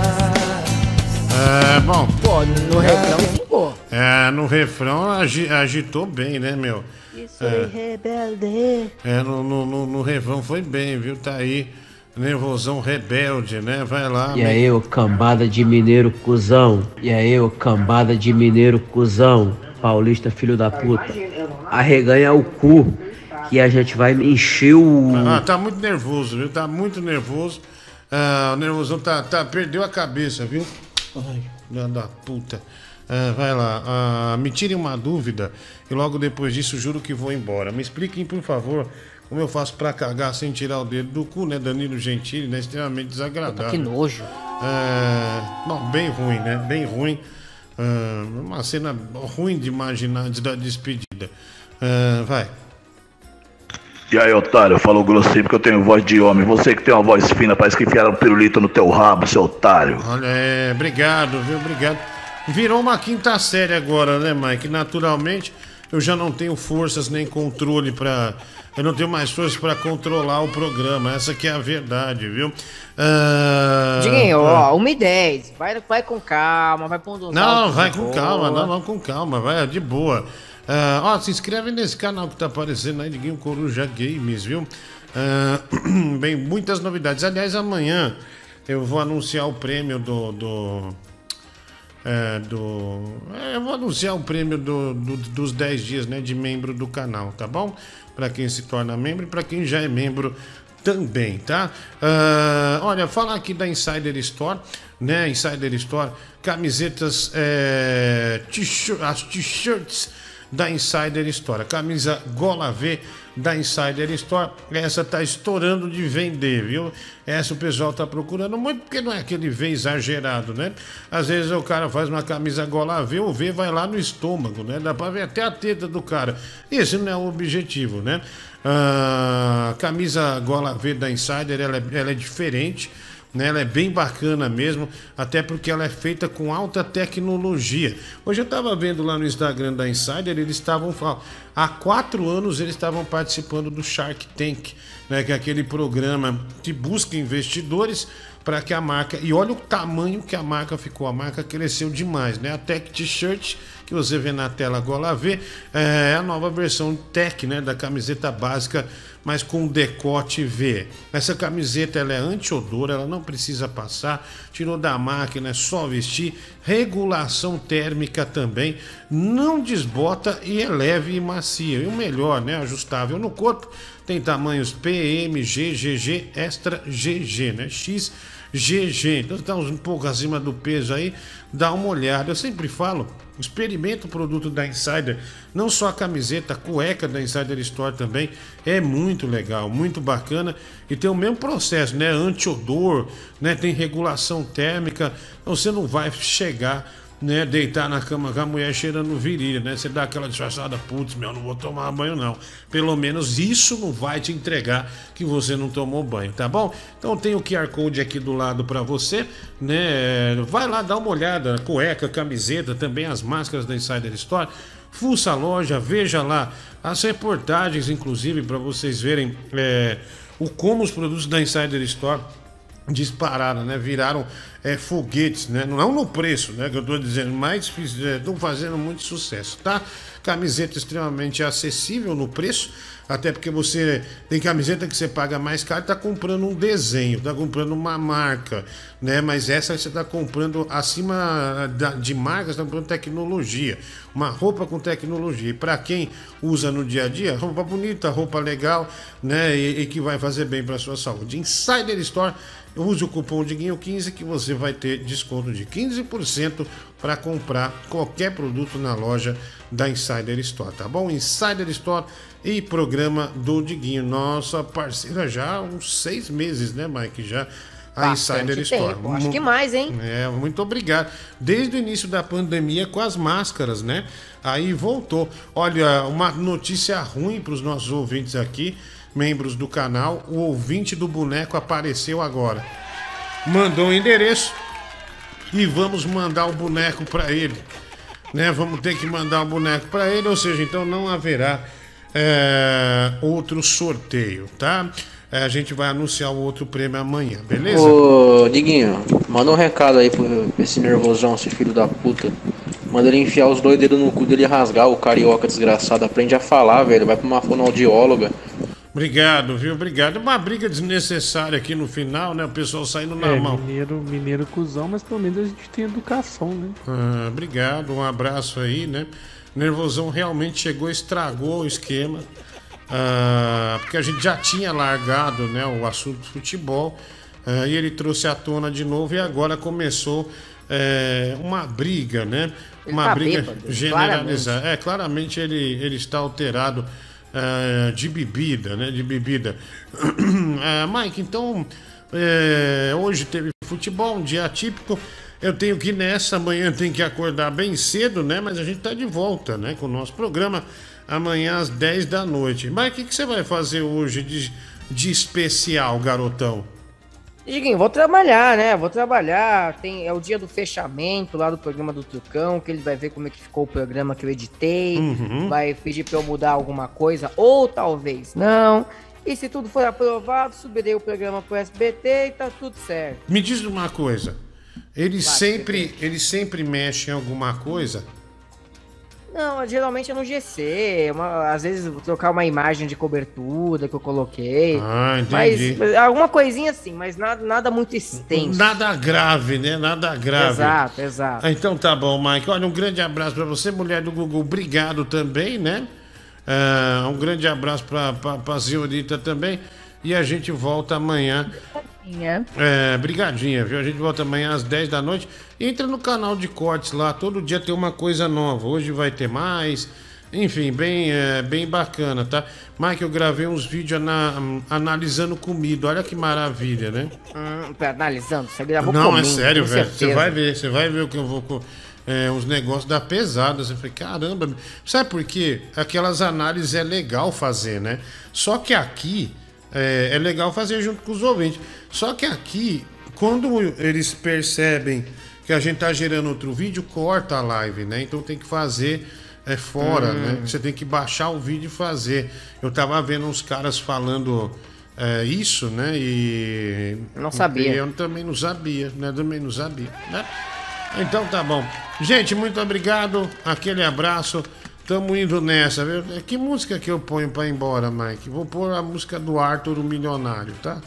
É, bom. Pô, no refrão ficou. É, no refrão agi- agitou bem, né, meu? Isso É. rebelde. É, no, no, no, no refrão foi bem, viu? Tá aí, nervosão rebelde, né? Vai lá. E aí, ô cambada de mineiro cuzão. E aí, ô cambada de mineiro cuzão. Paulista, filho da puta. Arreganha o cu. Que a gente vai encher o. Ah, tá muito nervoso, viu? Tá muito nervoso. Ah, o nervosão tá, tá, perdeu a cabeça, viu? Ai, filha da puta. Ah, vai lá, ah, me tirem uma dúvida e logo depois disso juro que vou embora. Me expliquem, por favor, como eu faço pra cagar sem tirar o dedo do cu, né? Danilo Gentili, né? Extremamente desagradável. Que nojo. É, bom, bem ruim, né? Bem ruim. Ah, uma cena ruim de imaginar antes da despedida. Ah, vai. E aí, otário, falou grossinho porque eu tenho voz de homem. Você que tem uma voz fina, parece que enfiaram um pirulito no teu rabo, seu otário. Olha, é, obrigado, viu? Obrigado. Virou uma quinta série agora, né, Mike? Naturalmente, eu já não tenho forças nem controle pra. Eu não tenho mais forças pra controlar o programa. Essa que é a verdade, viu? Ah, Diguinho, ah. ó, 1 e 10. Vai, vai com calma, vai pondo uns Não, vai de com boa. calma, não, vamos com calma, vai de boa. Ah, ó, se inscreve nesse canal que tá aparecendo aí, Diguinho Coruja Games, viu? Ah, (clears throat) bem, muitas novidades. Aliás, amanhã eu vou anunciar o prêmio do. do é, do. é, eu vou anunciar o prêmio do, do- dos 10 dias né, de membro do canal, tá bom? Para quem se torna membro e para quem já é membro também, tá? Ah, olha, falar aqui da Insider Store, né? Insider Store, camisetas, é, t-shirt- as t-shirts da Insider Store. A camisa Gola V da Insider Store. Essa tá estourando de vender, viu? Essa o pessoal tá procurando muito, porque não é aquele V exagerado, né? Às vezes o cara faz uma camisa Gola V, o V vai lá no estômago, né? Dá pra ver até a teta do cara. Esse não é o objetivo, né? A camisa Gola V da Insider, ela é, ela é diferente né? Ela é bem bacana mesmo, até porque ela é feita com alta tecnologia. Hoje eu estava vendo lá no Instagram da Insider, eles estavam há quatro anos eles estavam participando do Shark Tank, né? Que é aquele programa que busca investidores para que a marca. E olha o tamanho que a marca ficou. A marca cresceu demais, né? A Tech T-shirt que você vê na tela agora vê é a nova versão Tech, né? Da camiseta básica, mas com decote V. Essa camiseta ela é anti-odor, ela não precisa passar, tirou da máquina, é só vestir. Regulação térmica também, não desbota e é leve e macia. E o melhor, né? Ajustável no corpo. Tem tamanhos PM, G, GG, Extra GG, né? X, GG. Então tá um pouco acima do peso aí, dá uma olhada. Eu sempre falo, experimenta o produto da Insider, não só a camiseta, a cueca da Insider Store também é muito legal, muito bacana e tem o mesmo processo, né? Anti-odor, né? Tem regulação térmica, então você não vai chegar né, deitar na cama com a mulher cheirando virilha, né? Você dá aquela disfarçada, putz, meu, não vou tomar banho não. Pelo menos isso não vai te entregar que você não tomou banho, tá bom? Então tem o QR Code aqui do lado para você, né? Vai lá dar uma olhada, cueca, camiseta, também as máscaras da Insider Store. Fuça a loja, veja lá as reportagens, inclusive, para vocês verem é, o como os produtos da Insider Store dispararam, né? Viraram é, foguetes, né? Não no preço, né? Que eu tô dizendo, mas estão fazendo muito sucesso, tá? Camiseta extremamente acessível no preço, até porque você tem camiseta que você paga mais caro, tá comprando um desenho, tá comprando uma marca, né? Mas essa você tá comprando acima de marcas, tá comprando tecnologia, uma roupa com tecnologia. E para quem usa no dia a dia, roupa bonita, roupa legal, né? E, e que vai fazer bem para sua saúde. Insider Store Use o cupom DIGUINHO15 que você vai ter desconto de 15% para comprar qualquer produto na loja da Insider Store, tá bom? Insider Store e programa do Diguinho. Nossa parceira já há uns seis meses, né, Mike? Já a Bastante Insider Store. tempo, acho que mais, hein? é, muito obrigado. Desde o início da pandemia com as máscaras, né? Aí voltou. Olha, uma notícia ruim para os nossos ouvintes aqui, membros do canal. O ouvinte do boneco apareceu agora. Mandou o endereço e vamos mandar o boneco para ele. Né? Vamos ter que mandar o boneco para ele, ou seja, então não haverá é, outro sorteio, tá? É, a gente vai anunciar o outro prêmio amanhã, beleza? Ô, Diguinho, manda um recado aí pro, pra esse nervosão, esse filho da puta. Manda ele enfiar os dois dedos no cu dele e rasgar o carioca desgraçado. Aprende a falar, velho. Vai pra uma fonoaudióloga. Obrigado, viu? Obrigado. Uma briga desnecessária aqui no final, né? O pessoal saindo na É, mão. mineiro, mineiro cuzão, mas pelo menos a gente tem educação, né? Ah, obrigado, um abraço aí, né? Nervosão realmente chegou, estragou o esquema. Ah, porque a gente já tinha largado né, o assunto do futebol. ah, e ele trouxe à tona de novo e agora começou é, uma briga, né? Uma tá briga bêbado, generalizada. É, claramente ele, ele está alterado ah, de bebida, né? De bebida. Ah, (clears throat) Mike, então é, hoje teve futebol, um dia atípico. Eu tenho que ir nessa, amanhã eu tenho que acordar bem cedo, né? Mas a gente tá de volta, né? Com o nosso programa amanhã às 10 da noite. Mas o que, que você vai fazer hoje de, de especial, garotão? Diguinho, vou trabalhar, né? Vou trabalhar. Tem, é o dia do fechamento lá do programa do Trucão, que ele vai ver como é que ficou o programa que eu editei. Uhum. Vai pedir pra eu mudar alguma coisa, ou talvez não. E se tudo for aprovado, subirei o programa pro SBT e tá tudo certo. Me diz uma coisa. Ele sempre, ele sempre mexe em alguma coisa? Não, geralmente é no GC. uma- às vezes vou trocar uma imagem de cobertura que eu coloquei. Ah, entendi. Mas, mas alguma coisinha assim, mas nada, nada muito extenso. Nada grave, né? Nada grave. Exato, exato. Ah, Então tá bom, Mike. Olha, um grande abraço pra você, mulher do Google. Obrigado também, né? Ah, um grande abraço pra, pra senhorita também. E a gente volta amanhã. É, brigadinha, viu? A gente volta amanhã às 10 da noite. Entra no canal de cortes lá, todo dia tem uma coisa nova. Hoje vai ter mais. Enfim, bem, é, bem bacana, tá? Mike, eu gravei uns vídeos ana- analisando comida. Olha que maravilha, né? Hum, tá analisando, você gravou Não, é sério, velho. Você vai ver, você vai ver o que eu vou. é, uns negócios da pesada. Você fala, caramba. Sabe por quê? Aquelas análises é legal fazer, né? Só que aqui é, é legal fazer junto com os ouvintes. Só que aqui, quando eles percebem que a gente tá gerando outro vídeo, corta a live, né? Então tem que fazer é, fora, Hum. né? Você tem que baixar o vídeo e fazer. Eu tava vendo uns caras falando é, isso, né? E. Não sabia. e eu também não sabia, né? Também não sabia, né? Então tá bom. Gente, muito obrigado. Aquele abraço. Tamo indo nessa, viu? Que música que eu ponho pra ir embora, Mike? Vou pôr a música do Arthur, o Milionário, tá?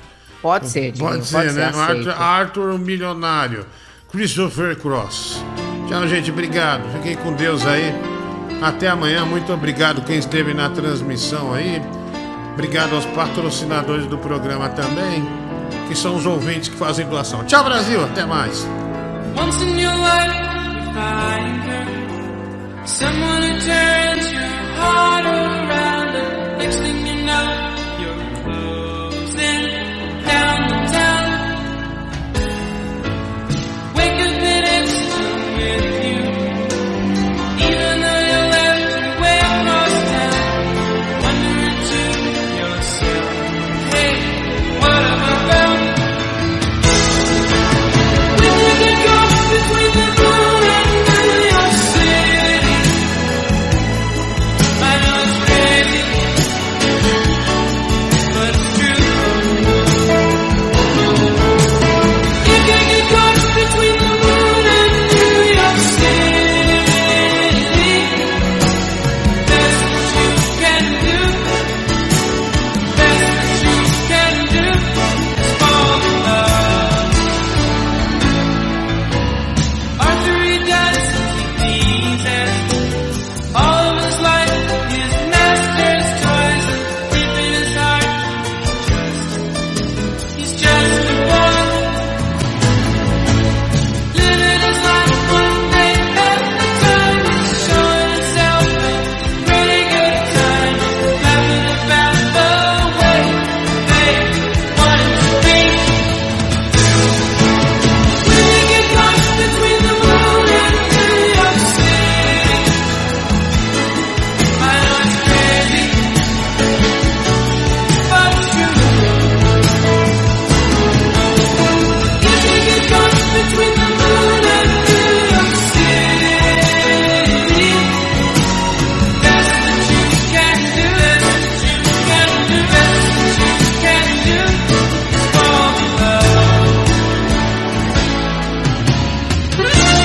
Pode ser, Diguinho, Pode ser, pode ser, né? aceito. Arthur, Arthur, o Milionário. Christopher Cross. Tchau, gente. Obrigado. Fiquem com Deus aí. Até amanhã. Muito obrigado quem esteve na transmissão aí. Obrigado aos patrocinadores do programa também, que são os ouvintes que fazem doação. Tchau, Brasil. Até mais. Someone who turns your heart around.